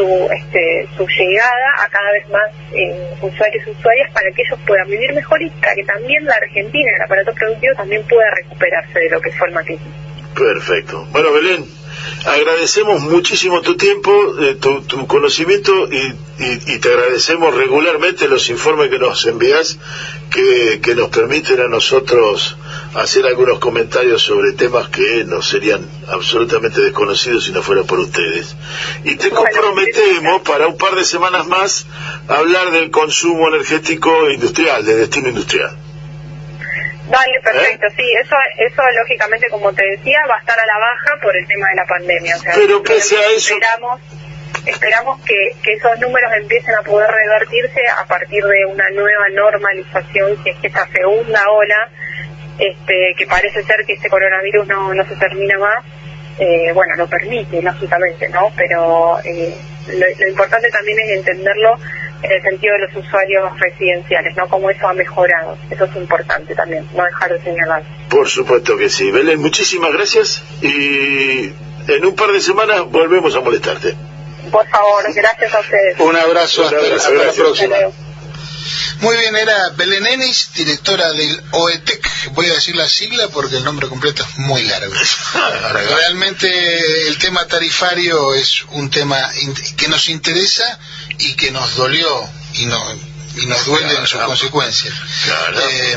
su, este, su llegada a cada vez más eh, usuarios y usuarias para que ellos puedan vivir mejor y para que también la Argentina, el aparato productivo, también pueda recuperarse de lo que fue el. Perfecto. Bueno, Belén, agradecemos muchísimo tu tiempo, eh, tu, conocimiento y, te agradecemos regularmente los informes que nos envías que, que, nos permiten a nosotros hacer algunos comentarios sobre temas que nos serían absolutamente desconocidos si no fuera por ustedes. Y te comprometemos para un par de semanas más hablar del consumo energético industrial, de destino industrial. Vale, perfecto, sí, eso eso lógicamente, como te decía, va a estar a la baja por el tema de la pandemia. O sea, Pero que sea eso... Esperamos, esperamos que, que esos números empiecen a poder revertirse a partir de una nueva normalización, si es que esta segunda ola, este, que parece ser que este coronavirus no, no se termina más, eh, bueno, lo permite, lógicamente, ¿no? Pero eh, lo importante también es entenderlo en el sentido de los usuarios residenciales, ¿no? Cómo eso ha mejorado. Eso es importante también, no dejar de señalar. Por supuesto que sí. Belén, muchísimas gracias y en un par de semanas volvemos a molestarte. Por favor, gracias a ustedes. Un abrazo, hasta, la próxima. Muy bien, era Belén Enis, directora del OETEC. Voy a decir la sigla porque el nombre completo es muy largo. Realmente el tema tarifario es un tema que nos interesa y que nos dolió y no, y nos duele en sus consecuencias. Eh,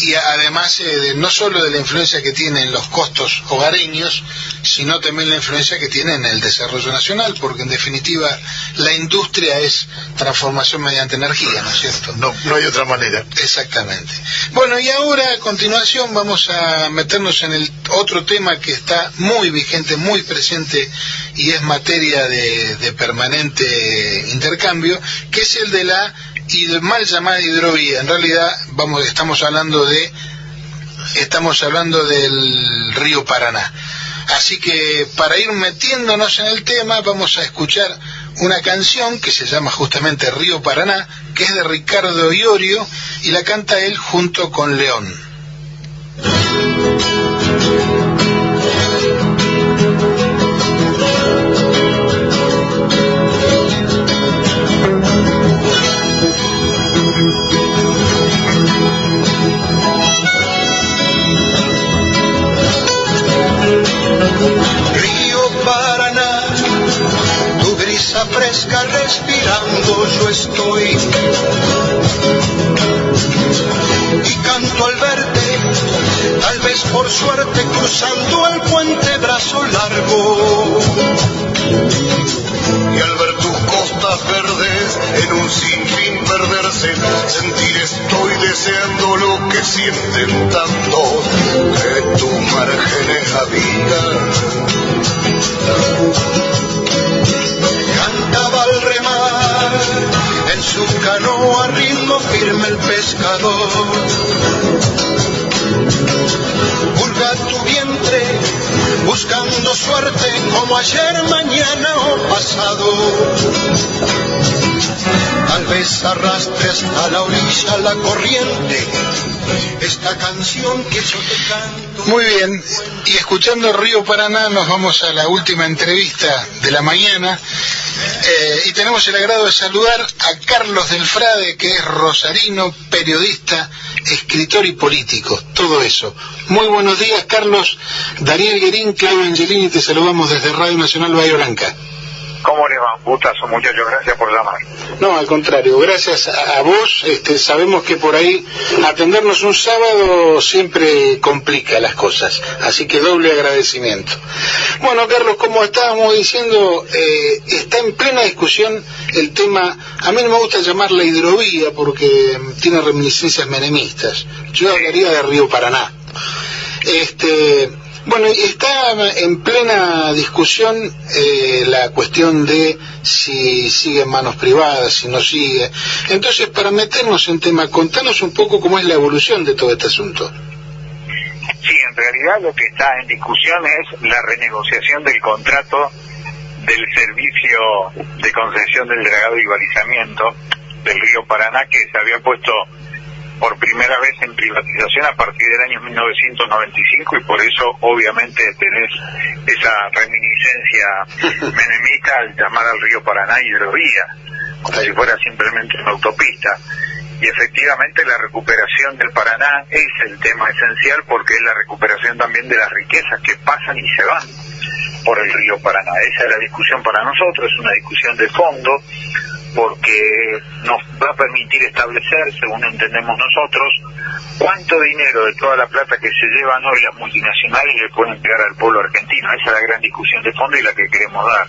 y además, eh, no solo de la influencia que tiene en los costos hogareños, sino también la influencia que tiene en el desarrollo nacional, porque en definitiva la industria es transformación mediante energía, ¿no es cierto? No, no hay otra manera. Exactamente. Bueno, y ahora a continuación vamos a meternos en el otro tema que está muy vigente, muy presente y es materia de, de permanente intercambio, que es el de la y mal llamada hidrovía. En realidad, vamos, estamos hablando de, estamos hablando del río Paraná. Así que para ir metiéndonos en el tema, vamos a escuchar una canción que se llama justamente Río Paraná, que es de Ricardo Iorio y la canta él junto con León. Fresca respirando yo estoy. Y canto al verte, vez por suerte cruzando el puente brazo largo. Y al ver tus costas verdes en un sinfín perderse, sentir estoy deseando lo que sienten tanto, que tu margen habitan cantaba al remar, en su canoa ritmo firme el pescador. Pulga tu vientre, buscando suerte como ayer, mañana o pasado. Tal vez arrastres a la orilla la corriente, esta canción que yo te canto. Muy bien, y escuchando Río Paraná nos vamos a la última entrevista de la mañana eh, y tenemos el agrado de saludar a Carlos del Frade, que es rosarino, periodista, escritor y político, todo eso. Muy buenos días, Carlos. Daniel Guerín, Claudio Angelini, te saludamos desde Radio Nacional Bahía Blanca. ¿Cómo le va? Un gustazo, muchachos. Gracias por llamar. No, al contrario. Gracias a, vos. Este, sabemos que por ahí atendernos un sábado siempre complica las cosas. Así que doble agradecimiento. Bueno, Carlos, como estábamos diciendo, eh, está en plena discusión el tema. A mí no me gusta llamarla hidrovía porque tiene reminiscencias menemistas. Yo hablaría de Río Paraná. Este, Bueno, está en plena discusión eh, la cuestión de si sigue en manos privadas, si no sigue. Entonces, para meternos en tema, contanos un poco cómo es la evolución de todo este asunto. Sí, en realidad lo que está en discusión es la renegociación del contrato del servicio de concesión del dragado y balizamiento del río Paraná que se había puesto por primera vez en privatización a partir del año 1995 y por eso obviamente tenés esa reminiscencia menemista al llamar al río Paraná hidrovía, como si fuera simplemente una autopista. Y efectivamente la recuperación del Paraná es el tema esencial porque es la recuperación también de las riquezas que pasan y se van por el río Paraná. Esa es la discusión para nosotros, es una discusión de fondo porque nos va a permitir establecer, según entendemos nosotros, cuánto dinero de toda la plata que se llevan hoy las multinacionales le pueden pegar al pueblo argentino. Esa es la gran discusión de fondo y la que queremos dar.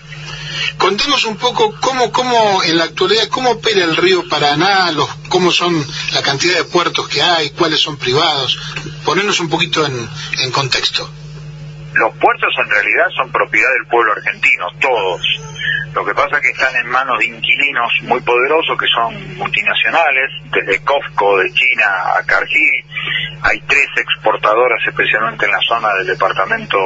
Contemos un poco cómo, cómo en la actualidad, cómo opera el río Paraná, los, cómo son la cantidad de puertos que hay, cuáles son privados. Ponernos un poquito en contexto. Los puertos en realidad son propiedad del pueblo argentino, todos. Lo que pasa es que están en manos de inquilinos muy poderosos que son multinacionales, desde Cofco de China a Cargill. Hay tres exportadoras, especialmente en la zona del departamento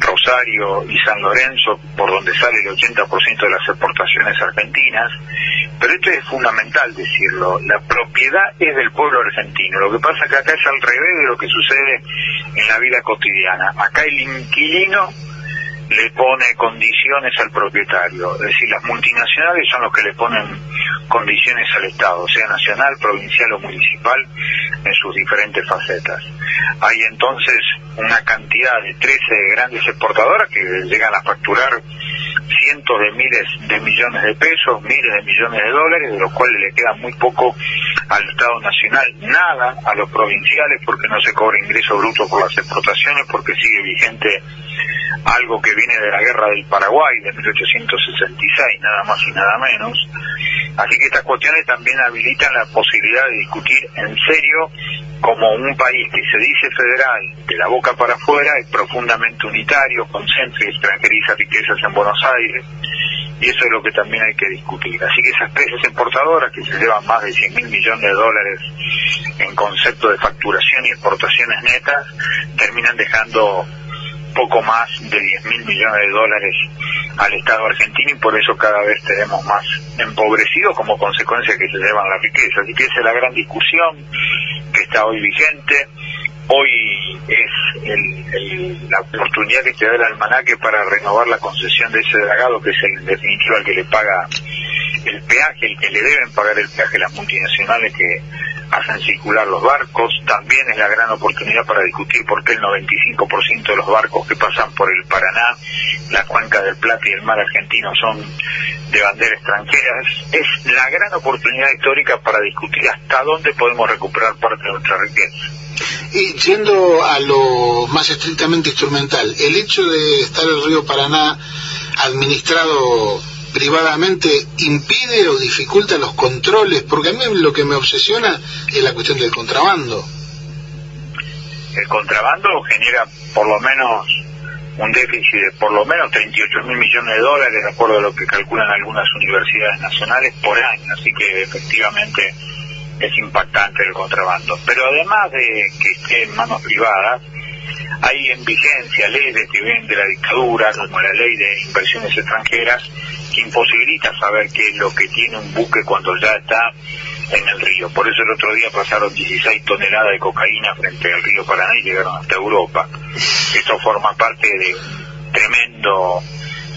Rosario y San Lorenzo, por donde sale el 80% de las exportaciones argentinas. Pero esto es fundamental decirlo, la propiedad es del pueblo argentino. Lo que pasa es que acá es al revés de lo que sucede en la vida cotidiana. Acá inquilino le pone condiciones al propietario. Es decir, las multinacionales son los que le ponen condiciones al Estado, sea nacional, provincial o municipal, en sus diferentes facetas. Hay entonces una cantidad de 13 grandes exportadoras que llegan a facturar cientos de miles de millones de pesos, miles de millones de dólares, de los cuales le queda muy poco al Estado Nacional, nada a los provinciales porque no se cobra ingreso bruto por las exportaciones, porque sigue vigente algo que viene de la guerra del Paraguay de 1866, nada más y nada menos. Así que estas cuestiones también habilitan la posibilidad de discutir en serio como un país que se dice federal de la boca para afuera es profundamente unitario, concentra y extranjeriza riquezas en Buenos Aires, y eso es lo que también hay que discutir. Así que esas empresas exportadoras que se llevan más de 100 mil millones de dólares en concepto de facturación y exportaciones netas, terminan dejando poco más de 10 mil millones de dólares al Estado argentino y por eso cada vez tenemos más empobrecidos como consecuencia que se llevan la riqueza. Así que esa es la gran discusión que está hoy vigente. Hoy es el- la oportunidad que te da el almanaque para renovar la concesión de ese dragado, que es el en definitiva el que le paga el peaje, el que le deben pagar el peaje las multinacionales que hacen circular los barcos. También es la gran oportunidad para discutir por qué el 95% de los barcos que pasan por el Paraná, la cuenca del Plata y el mar argentino son de bandera extranjera. Es, la gran oportunidad histórica para discutir hasta dónde podemos recuperar parte de nuestra riqueza. Y yendo a lo más estrictamente instrumental, el hecho de estar el río Paraná administrado privadamente impide o dificulta los controles, porque a mí lo que me obsesiona es la cuestión del contrabando. El contrabando genera por lo menos un déficit de por lo menos 38 mil millones de dólares, de acuerdo a lo que calculan algunas universidades nacionales por año, así que efectivamente es impactante el contrabando. Pero además de que esté en manos privadas, hay en vigencia leyes que vienen de la dictadura, como la ley de inversiones extranjeras, que imposibilita saber qué es lo que tiene un buque cuando ya está en el río. Por eso el otro día pasaron 16 toneladas de cocaína frente al río Paraná y llegaron hasta Europa. Esto forma parte de un tremendo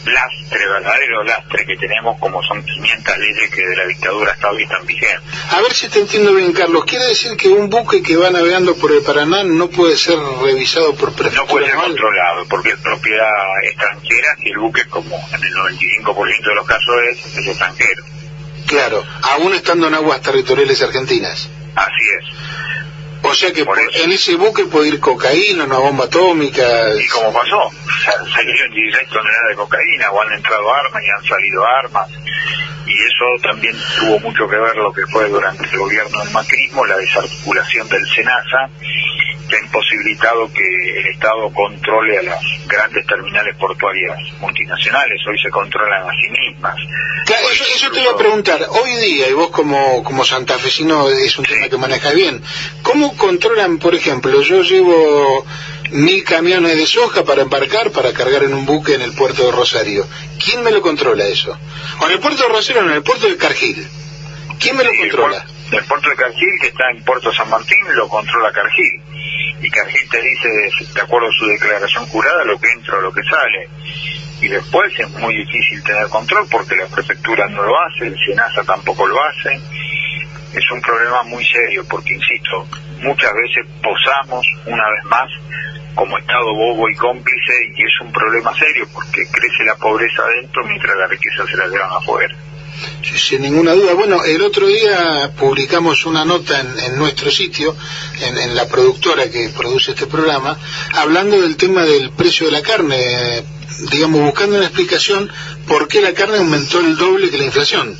lastre, verdadero lastre que tenemos, como son 500 leyes que de la dictadura hasta hoy están vigentes. A ver si te entiendo bien, Carlos. ¿Quiere decir que un buque que va navegando por el Paraná no puede ser revisado por No prefectura puede ser controlado porque es propiedad extranjera y el buque, como en el 95% de los casos es, es extranjero. Claro, aún estando en aguas territoriales argentinas. Así es. O sea que por- en ese buque puede ir cocaína, una bomba atómica. Y como pasó, sa- salieron 16 toneladas de cocaína o han entrado armas y han salido armas. Y eso también tuvo mucho que ver lo que fue durante el gobierno del macrismo, la desarticulación del SENASA, se ha imposibilitado que el Estado controle a las grandes terminales portuarias multinacionales, hoy se controlan a sí mismas. Claro, eso, eso te iba a preguntar. Hoy día, y vos como, como santafesino es un tema que manejas bien, ¿cómo controlan, por ejemplo, yo llevo mil camiones de soja para embarcar, para cargar en un buque en el puerto de Rosario? ¿Quién me lo controla eso? O en el puerto de Rosario, o en el puerto de Cargill. ¿Quién me lo el controla? puer- El puerto de Cargill, que está en Puerto San Martín, lo controla Cargill. Y Cargill te dice, de acuerdo a su declaración jurada, lo que entra o lo que sale. Y después es muy difícil tener control porque la prefectura no lo hace, el SENASA tampoco lo hace. Es un problema muy serio porque, insisto, muchas veces posamos una vez más como Estado bobo y cómplice y es un problema serio porque crece la pobreza adentro mientras la riqueza se la llevan afuera. Sí, Sin ninguna duda. Bueno, el otro día publicamos una nota en, en nuestro sitio, en, en la productora que produce este programa, hablando del tema del precio de la carne, eh, digamos, buscando una explicación por qué la carne aumentó el doble que la inflación.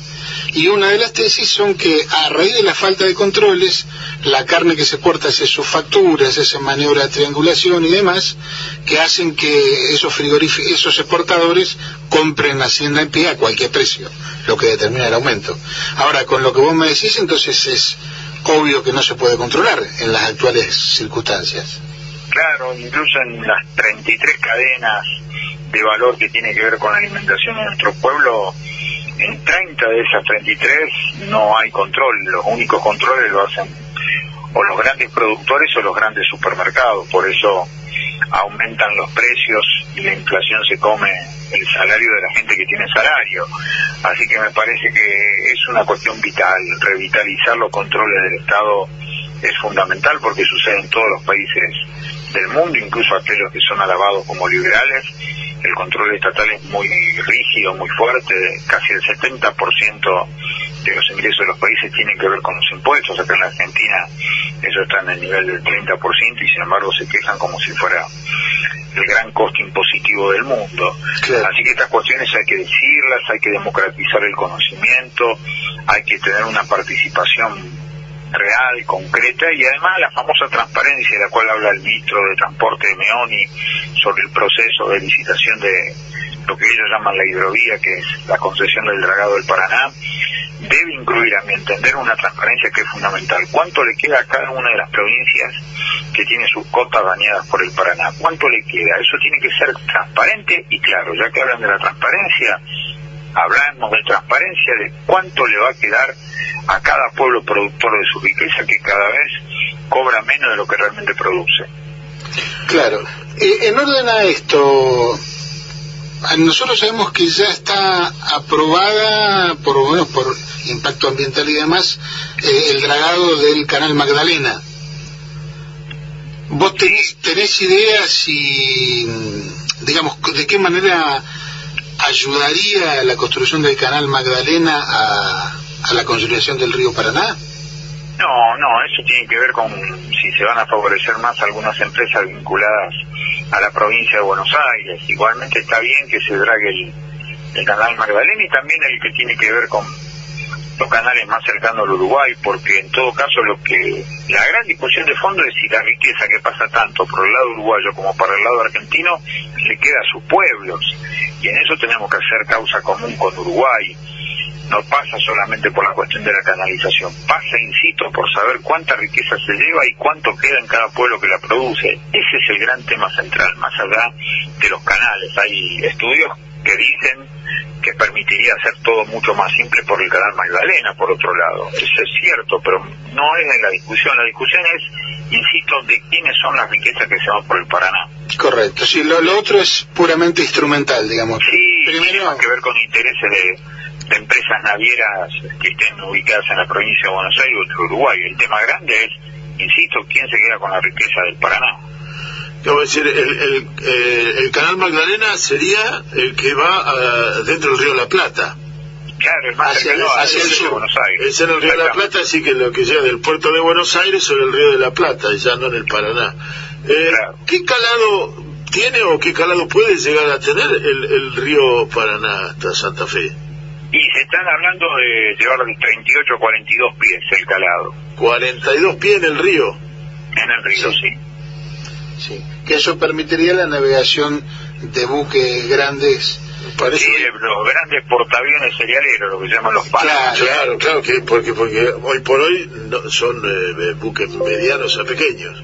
Y una de las tesis son que a raíz de la falta de controles, la carne que se exporta hace sus facturas, hace maniobra de triangulación y demás, que hacen que esos esos exportadores compren Hacienda en pie a cualquier precio, lo que determina el aumento. Ahora, con lo que vos me decís, entonces es obvio que no se puede controlar en las actuales circunstancias. Claro, incluso en las 33 cadenas de valor que tiene que ver con la alimentación en nuestro pueblo, en 30 de esas 33 no hay control, los únicos controles lo hacen o los grandes productores o los grandes supermercados, por eso aumentan los precios y la inflación se come el salario de la gente que tiene salario. Así que me parece que es una cuestión vital, revitalizar los controles del Estado es fundamental porque sucede en todos los países del mundo, incluso aquellos que son alabados como liberales, el control estatal es muy rígido, muy fuerte, casi el 70% de los ingresos de los países tienen que ver con los impuestos, acá en la Argentina eso está en el nivel del 30% y sin embargo se quejan como si fuera el gran costo impositivo del mundo. Así que estas cuestiones hay que decirlas, hay que democratizar el conocimiento, hay que tener una participación real, concreta y además la famosa transparencia de la cual habla el ministro de Transporte de Meoni sobre el proceso de licitación de lo que ellos llaman la hidrovía, que es la concesión del dragado del Paraná, debe incluir, a mi entender, una transparencia que es fundamental. ¿Cuánto le queda a cada una de las provincias que tiene sus cotas bañadas por el Paraná? ¿Cuánto le queda? Eso tiene que ser transparente y claro, ya que hablan de la transparencia, hablamos de transparencia de cuánto le va a quedar a cada pueblo productor de su riqueza que cada vez cobra menos de lo que realmente produce. Claro. Eh, en orden a esto, nosotros sabemos que ya está aprobada, por lo menos por impacto ambiental y demás, eh, el dragado del canal Magdalena. ¿Vos tenés, tenés idea si, mm, digamos, de qué manera ayudaría la construcción del canal Magdalena a, a la conciliación del río Paraná? No, no, eso tiene que ver con si se van a favorecer más algunas empresas vinculadas a la provincia de Buenos Aires. Igualmente está bien que se drague el, el canal Magdalena y también el que tiene que ver con los canales más cercanos al Uruguay, porque en todo caso lo que la gran discusión de fondo es si la riqueza que pasa tanto por el lado uruguayo como para el lado argentino le queda a sus pueblos. Y en eso tenemos que hacer causa común con Uruguay no pasa solamente por la cuestión de la canalización, pasa, insisto, por saber cuánta riqueza se lleva y cuánto queda en cada pueblo que la produce. Ese es el gran tema central, más allá de los canales. Hay estudios que dicen que permitiría hacer todo mucho más simple por el canal Magdalena, por otro lado. Eso es cierto, pero no es en la discusión. La discusión es, insisto, de quiénes son las riquezas que se van por el Paraná. Correcto, sí, lo, lo otro es puramente instrumental, digamos. Sí, tiene más que ver con intereses de, de empresas navieras que estén ubicadas en la provincia de Buenos Aires o de Uruguay. El tema grande es, insisto, quién se queda con la riqueza del Paraná. Voy a decir, el, el, eh, el canal Magdalena sería el que va ah, dentro del río La Plata. Claro, es más Hacia, cercano a hacia el de sur. Buenos Aires. Es en el río de la Plata, así que lo que llega del puerto de Buenos Aires sobre el río de la Plata, y ya no en el Paraná. Eh, ¿Qué calado tiene o qué calado puede llegar a tener el, el río Paraná hasta Santa Fe? Y se están hablando de llevar de 38 a 42 pies el calado. 42 pies en el río. En el río, sí. Sí, que eso permitiría la navegación de buques grandes. Sí, los grandes portaaviones cerealeros, lo que llaman los panas. Claro, claro, que porque, porque hoy por hoy no- son eh, buques medianos a pequeños.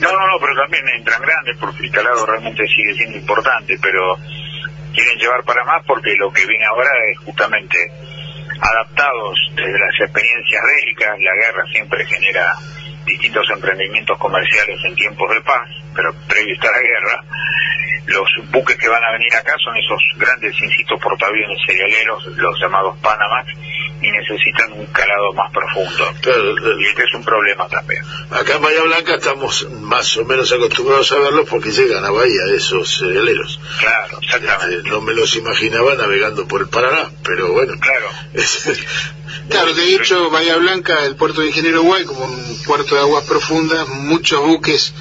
No, no, no, pero también entran grandes porque el calado realmente sigue siendo importante, pero quieren llevar para más porque lo que viene ahora es justamente adaptados desde las experiencias bélicas, la guerra siempre genera distintos emprendimientos comerciales en tiempos de paz, pero previo está la guerra, los buques que van a venir acá son esos grandes, insisto, portaaviones cerealeros, los llamados Panamax, y necesitan un calado más profundo. y este es un problema también. Acá en Bahía Blanca estamos más o menos acostumbrados a verlos porque llegan a Bahía esos cerealeros. Claro, exactamente. no me los imaginaba navegando por el Paraná, pero bueno. Claro. Claro, de hecho, Bahía Blanca, el puerto de Ingeniero Guay, como un puerto de aguas profundas, muchos buques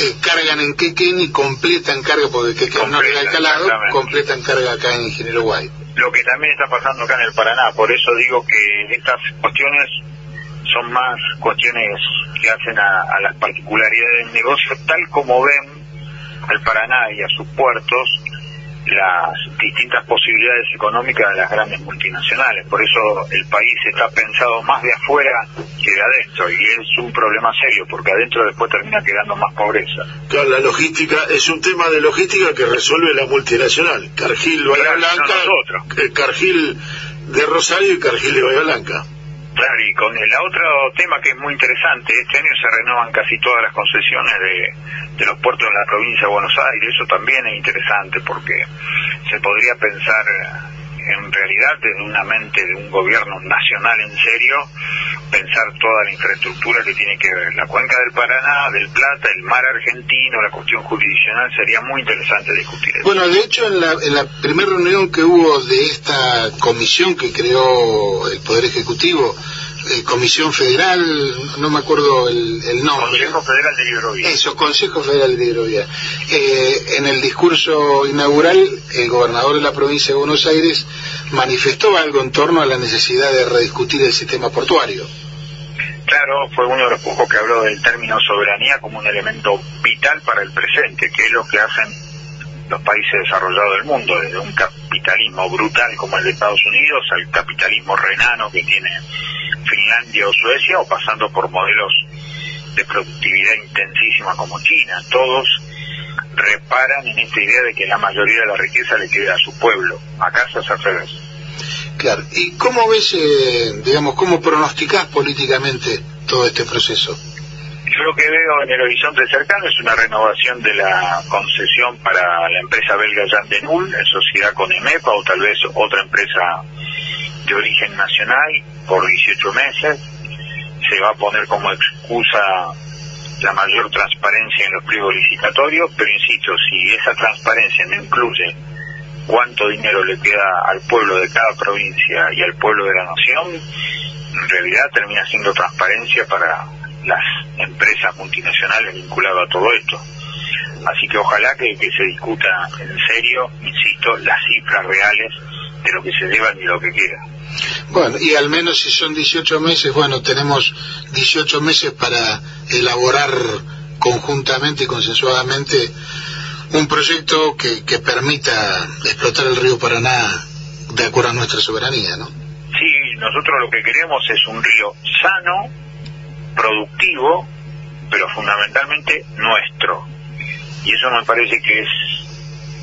eh, cargan en Quequén y completan carga, porque Quequén no le da el calado, completan carga acá en Ingeniero Guay. lo que también está pasando acá en el Paraná. Por eso digo que estas cuestiones son más cuestiones que hacen a, a las particularidades del negocio, tal como ven al Paraná y a sus puertos las distintas posibilidades económicas de las grandes multinacionales. Por eso el país está pensado más de afuera que de adentro y es un problema serio porque adentro después termina quedando más pobreza. Claro, la logística es un tema de logística que resuelve la multinacional. Cargill, Bahía Blanca, eh, Cargill de Rosario y Cargill de Bahía Blanca. Claro, y con el otro tema que es muy interesante, este año se renuevan casi todas las concesiones de, los puertos de la provincia de Buenos Aires, eso también es interesante porque se podría pensar en realidad desde una mente de un gobierno nacional en serio, pensar toda la infraestructura que tiene que ver la cuenca del Paraná, del Plata, el mar argentino, la cuestión jurisdiccional, sería muy interesante discutir eso. Bueno, de hecho, en la, en la primera reunión que hubo de esta comisión que creó el Poder Ejecutivo, eh, Comisión Federal, no me acuerdo el, el nombre. Consejo Federal de Hidrovía. Eso, Consejo Federal de Hidrovía. Eh, en el discurso inaugural, el gobernador de la provincia de Buenos Aires manifestó algo en torno a la necesidad de rediscutir el sistema portuario. Claro, fue uno de los pocos que habló del término soberanía como un elemento vital para el presente, que es lo que hacen los países desarrollados del mundo, desde un capitalismo brutal como el de Estados Unidos al capitalismo renano que tiene Finlandia o Suecia, o pasando por modelos de productividad intensísima como China. Todos reparan en esta idea de que la mayoría de la riqueza le queda a su pueblo. Acá se hace al revés. Claro. ¿Y cómo ves, eh, digamos, cómo pronosticás políticamente todo este proceso? Yo lo que veo en el horizonte cercano es una renovación de la concesión para la empresa belga Jan de Null en sociedad con EMEPA o tal vez otra empresa de origen nacional por 18 meses. Se va a poner como excusa la mayor transparencia en los pliegos licitatorios, pero insisto, si esa transparencia no incluye cuánto dinero le queda al pueblo de cada provincia y al pueblo de la nación, en realidad termina siendo transparencia para las empresas multinacionales vinculadas a todo esto. Así que ojalá que, que se discuta en serio, insisto, las cifras reales de lo que se llevan y lo que queda. Bueno, y al menos si son 18 meses, bueno, tenemos 18 meses para elaborar conjuntamente y consensuadamente un proyecto que, que permita explotar el río Paraná de acuerdo a nuestra soberanía, ¿no? Sí, nosotros lo que queremos es un río sano, productivo, pero fundamentalmente nuestro. Y eso me parece que es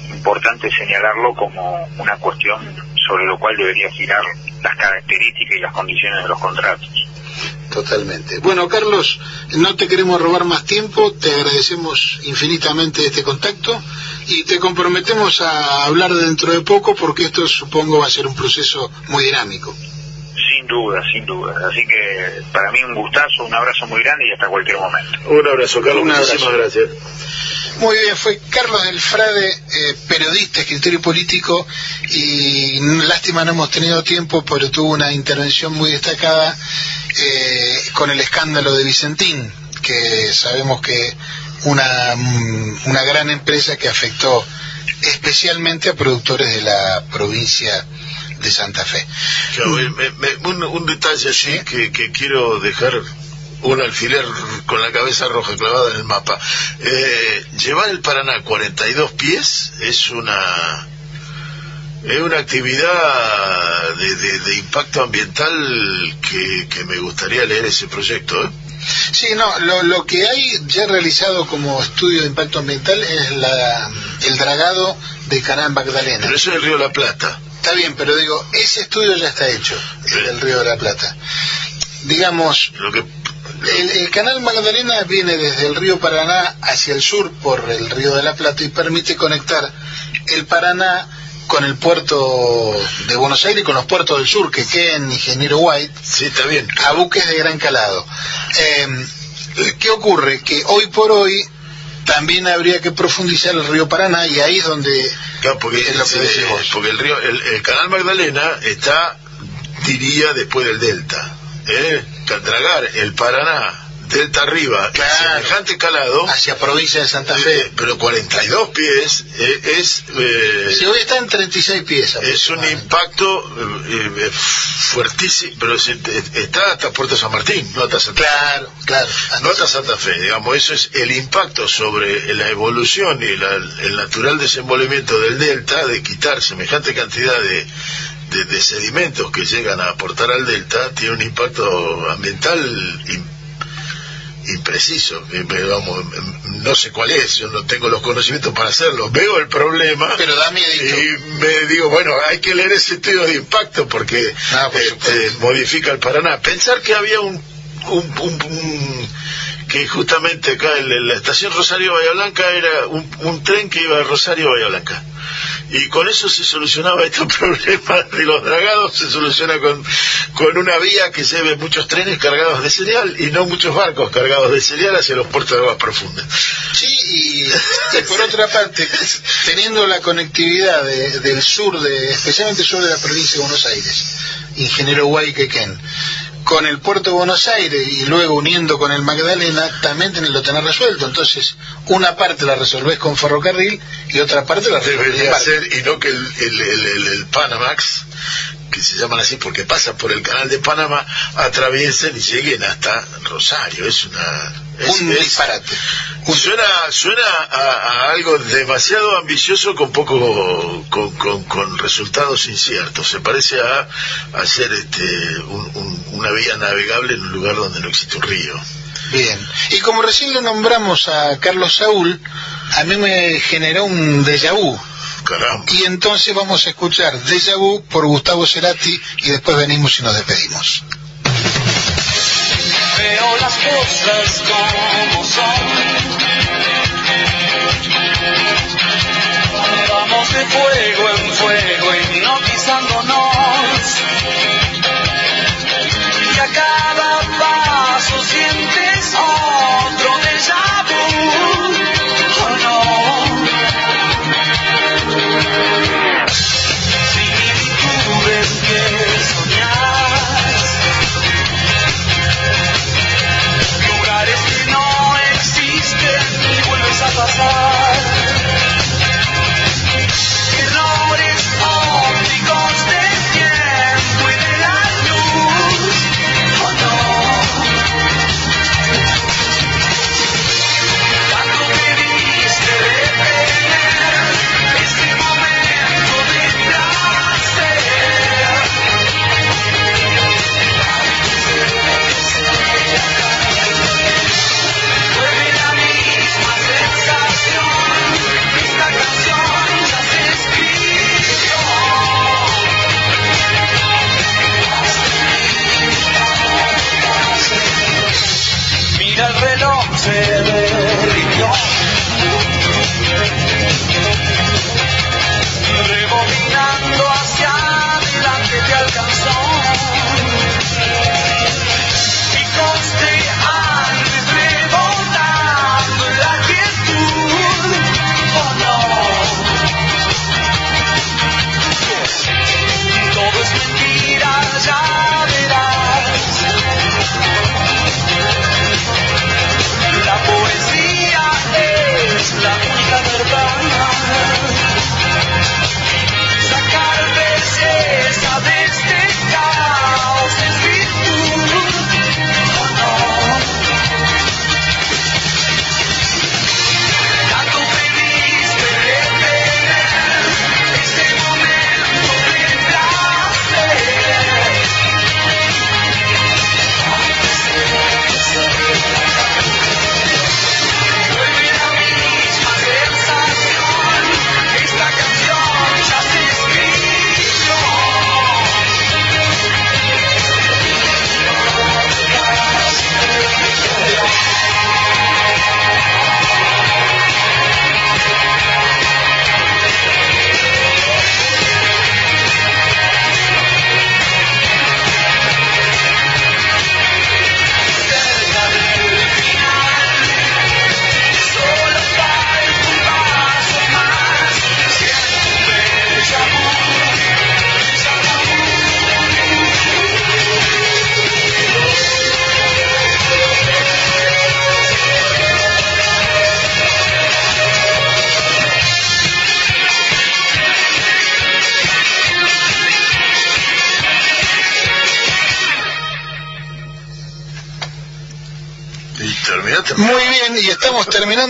importante señalarlo como una cuestión sobre lo cual debería girar las características y las condiciones de los contratos. Totalmente. Bueno, Carlos, no te queremos robar más tiempo, te agradecemos infinitamente este contacto y te comprometemos a hablar dentro de poco porque esto supongo va a ser un proceso muy dinámico. Sin duda, sin duda. Así que para mí un gustazo, un abrazo muy grande y hasta cualquier momento. Un abrazo, Carlos. Un abrazo. Muchísimas gracias. Muy bien, fue Carlos del Frade, eh, periodista, escritor y político, y lástima no hemos tenido tiempo, pero tuvo una intervención muy destacada eh, con el escándalo de Vicentín, que sabemos que una, mm, una gran empresa que afectó especialmente a productores de la provincia de Santa Fe. Claro, me- me- un, un detalle así que, que quiero dejar un alfiler con la cabeza roja clavada en el mapa. Eh, llevar el Paraná 42 pies es una es una actividad de, de- de impacto ambiental que, que me gustaría leer ese proyecto. ¿eh? Sí, no, lo, lo que hay ya realizado como estudio de impacto ambiental es la, el dragado del canal Magdalena. Pero eso es el río La Plata. Está bien, pero digo, ese estudio ya está hecho, el del río de la Plata. Digamos, Lo que el, el canal Magdalena viene desde el río Paraná hacia el sur por el río de la Plata y permite conectar el Paraná con el puerto de Buenos Aires y con los puertos del sur, que queden Ingeniero White, sí está bien. a buques de gran calado. Eh, ¿Qué ocurre? Que hoy por hoy también habría que profundizar el río Paraná y ahí es donde Claro, porque, es lo que eh, decís vos. porque el río, el, el canal Magdalena está, diría, después del delta. ¿eh? Dragar el Paraná, delta arriba, Claro. semejante calado, hacia provincia de Santa Fe. eh, pero 42 pies, eh, es... eh, Si hoy está en 36 pies. es un impacto eh, fuertísimo, pero es- está hasta Puerto San Martín, no hasta Santa Claro, claro. no hasta Santa Fe, digamos, eso es el impacto sobre la evolución y la- el natural desenvolvimiento del delta, de quitar semejante cantidad de, de- de sedimentos que llegan a aportar al delta, tiene un impacto ambiental impreciso, eh, vamos, em, no sé cuál es, yo no tengo los conocimientos para hacerlo, veo el problema Pero da y me digo, bueno, hay que leer ese estudio de impacto porque Ah, este, modifica el Paraná. Pensar que había un, un- un- un- que justamente acá en la- estación Rosario Bahía Blanca era un, tren que iba de Rosario a Bahía Blanca. Y con eso se solucionaba este problema de los dragados, se soluciona con, con una vía que lleve muchos trenes cargados de cereal y no muchos barcos cargados de cereal hacia los puertos de aguas profundas. Sí, y, por otra parte, teniendo la conectividad de- del sur, de, especialmente sur de la provincia de Buenos Aires, Ingeniero Guayquequén, con el puerto de Buenos Aires y luego uniendo con el Magdalena, también tenés lo tenés resuelto. Entonces, una parte la resolvés con ferrocarril y otra parte la resolvés Debería barco. ser, y no que el, el, el, el- Panamax, que se llaman así porque pasan por el canal de Panamá, atraviesen y lleguen hasta Rosario. Es una. Es, Un disparate. Suena, suena a, a algo demasiado ambicioso con poco, con, con, con resultados inciertos. Se parece a hacer este, un- un- una vía navegable en un lugar donde no existe un río. Bien. Y como recién lo nombramos a Carlos Saúl, a mí me generó un déjà vu. Caramba. Y entonces vamos a escuchar Déjà vu por Gustavo Cerati y después venimos y nos despedimos. Veo las cosas como son. Vamos de fuego en fuego, hipnotizándonos. Y a cada paso sientes otro sun.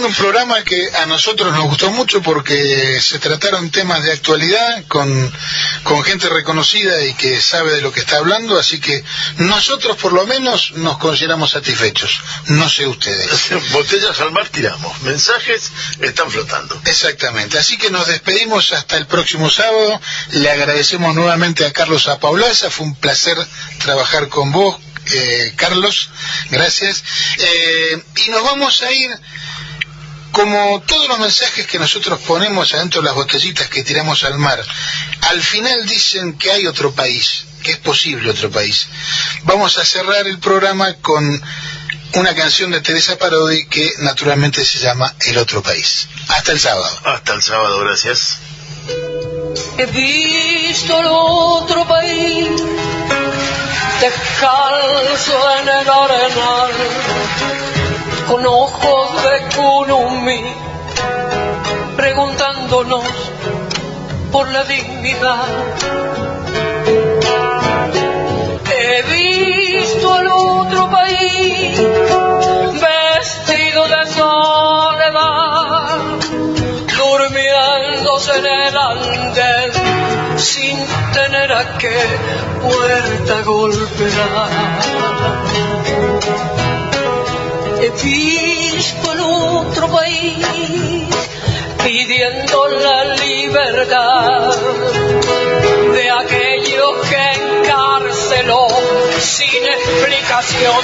Un programa que a nosotros nos gustó mucho porque se trataron temas de actualidad con, con gente reconocida y que sabe de lo que está hablando, así que nosotros por lo menos nos consideramos satisfechos. No sé ustedes. Botellas al mar tiramos, mensajes están flotando. Exactamente, así que nos despedimos hasta el próximo sábado. Le agradecemos nuevamente a Carlos Apaulaza, fue un placer trabajar con vos, eh, Carlos, gracias. Eh, y nos vamos a ir, como todos los mensajes que nosotros ponemos adentro de las botellitas que tiramos al mar, al final dicen que hay otro país, que es posible otro país. Vamos a cerrar el programa con una canción de Teresa Parodi que naturalmente se llama El otro país. Hasta el sábado. Hasta el sábado, gracias. He visto el otro país descalzo en el arenal, con ojos de kunumi, preguntándonos por la dignidad. He visto el otro país vestido de soledad, durmiéndose en el andén sin tener a qué puerta golpear. Otro país pidiendo la libertad de aquellos que encarceló sin explicación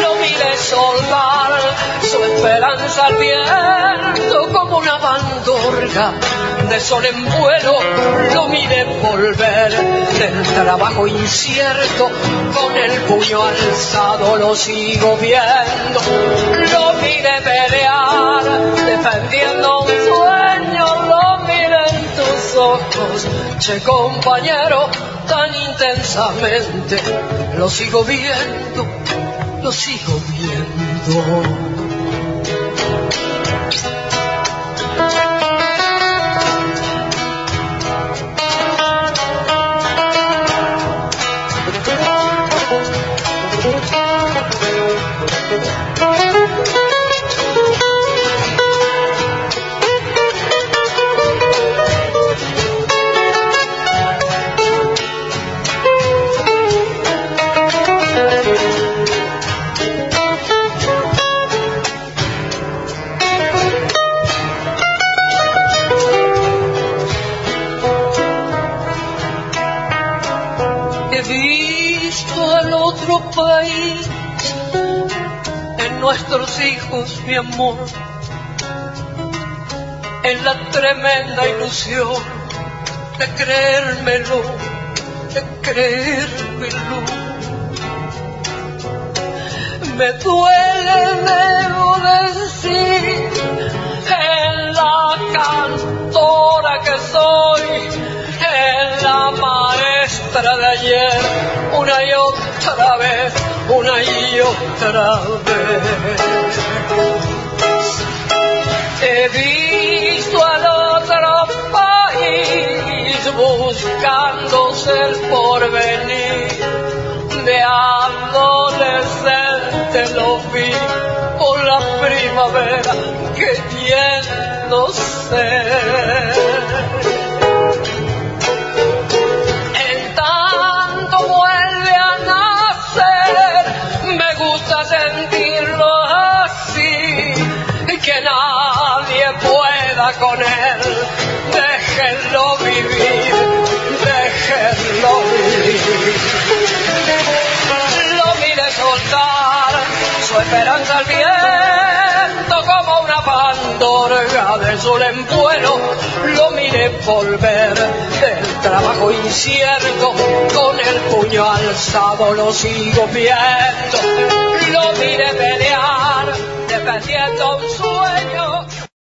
Lo mire soldar su esperanza al viento como una bandorga de sol en vuelo. Lo mire volver del trabajo incierto con el puño alzado. Lo sigo viendo. Lo mire pelear defendiendo un sueño. Lo mire en tus ojos, che compañero, tan intensamente. Lo sigo viendo lo sigo viendo. Nuestros hijos, mi amor, en la tremenda ilusión de creérmelo, de creérmelo. Me duele, debo decir, en la cantora que soy, en la maestra de ayer, una y otra vez, una y otra vez. He visto al otro país buscándose el porvenir de adolescente lo vi por la primavera queriéndose. En con él, déjenlo vivir, déjenlo vivir. Lo mire soltar, su esperanza al viento como una pandorga de sol en vuelo, lo mire volver del trabajo incierto, con el puño alzado lo sigo viendo, lo mire pelear, defendiendo un sueño.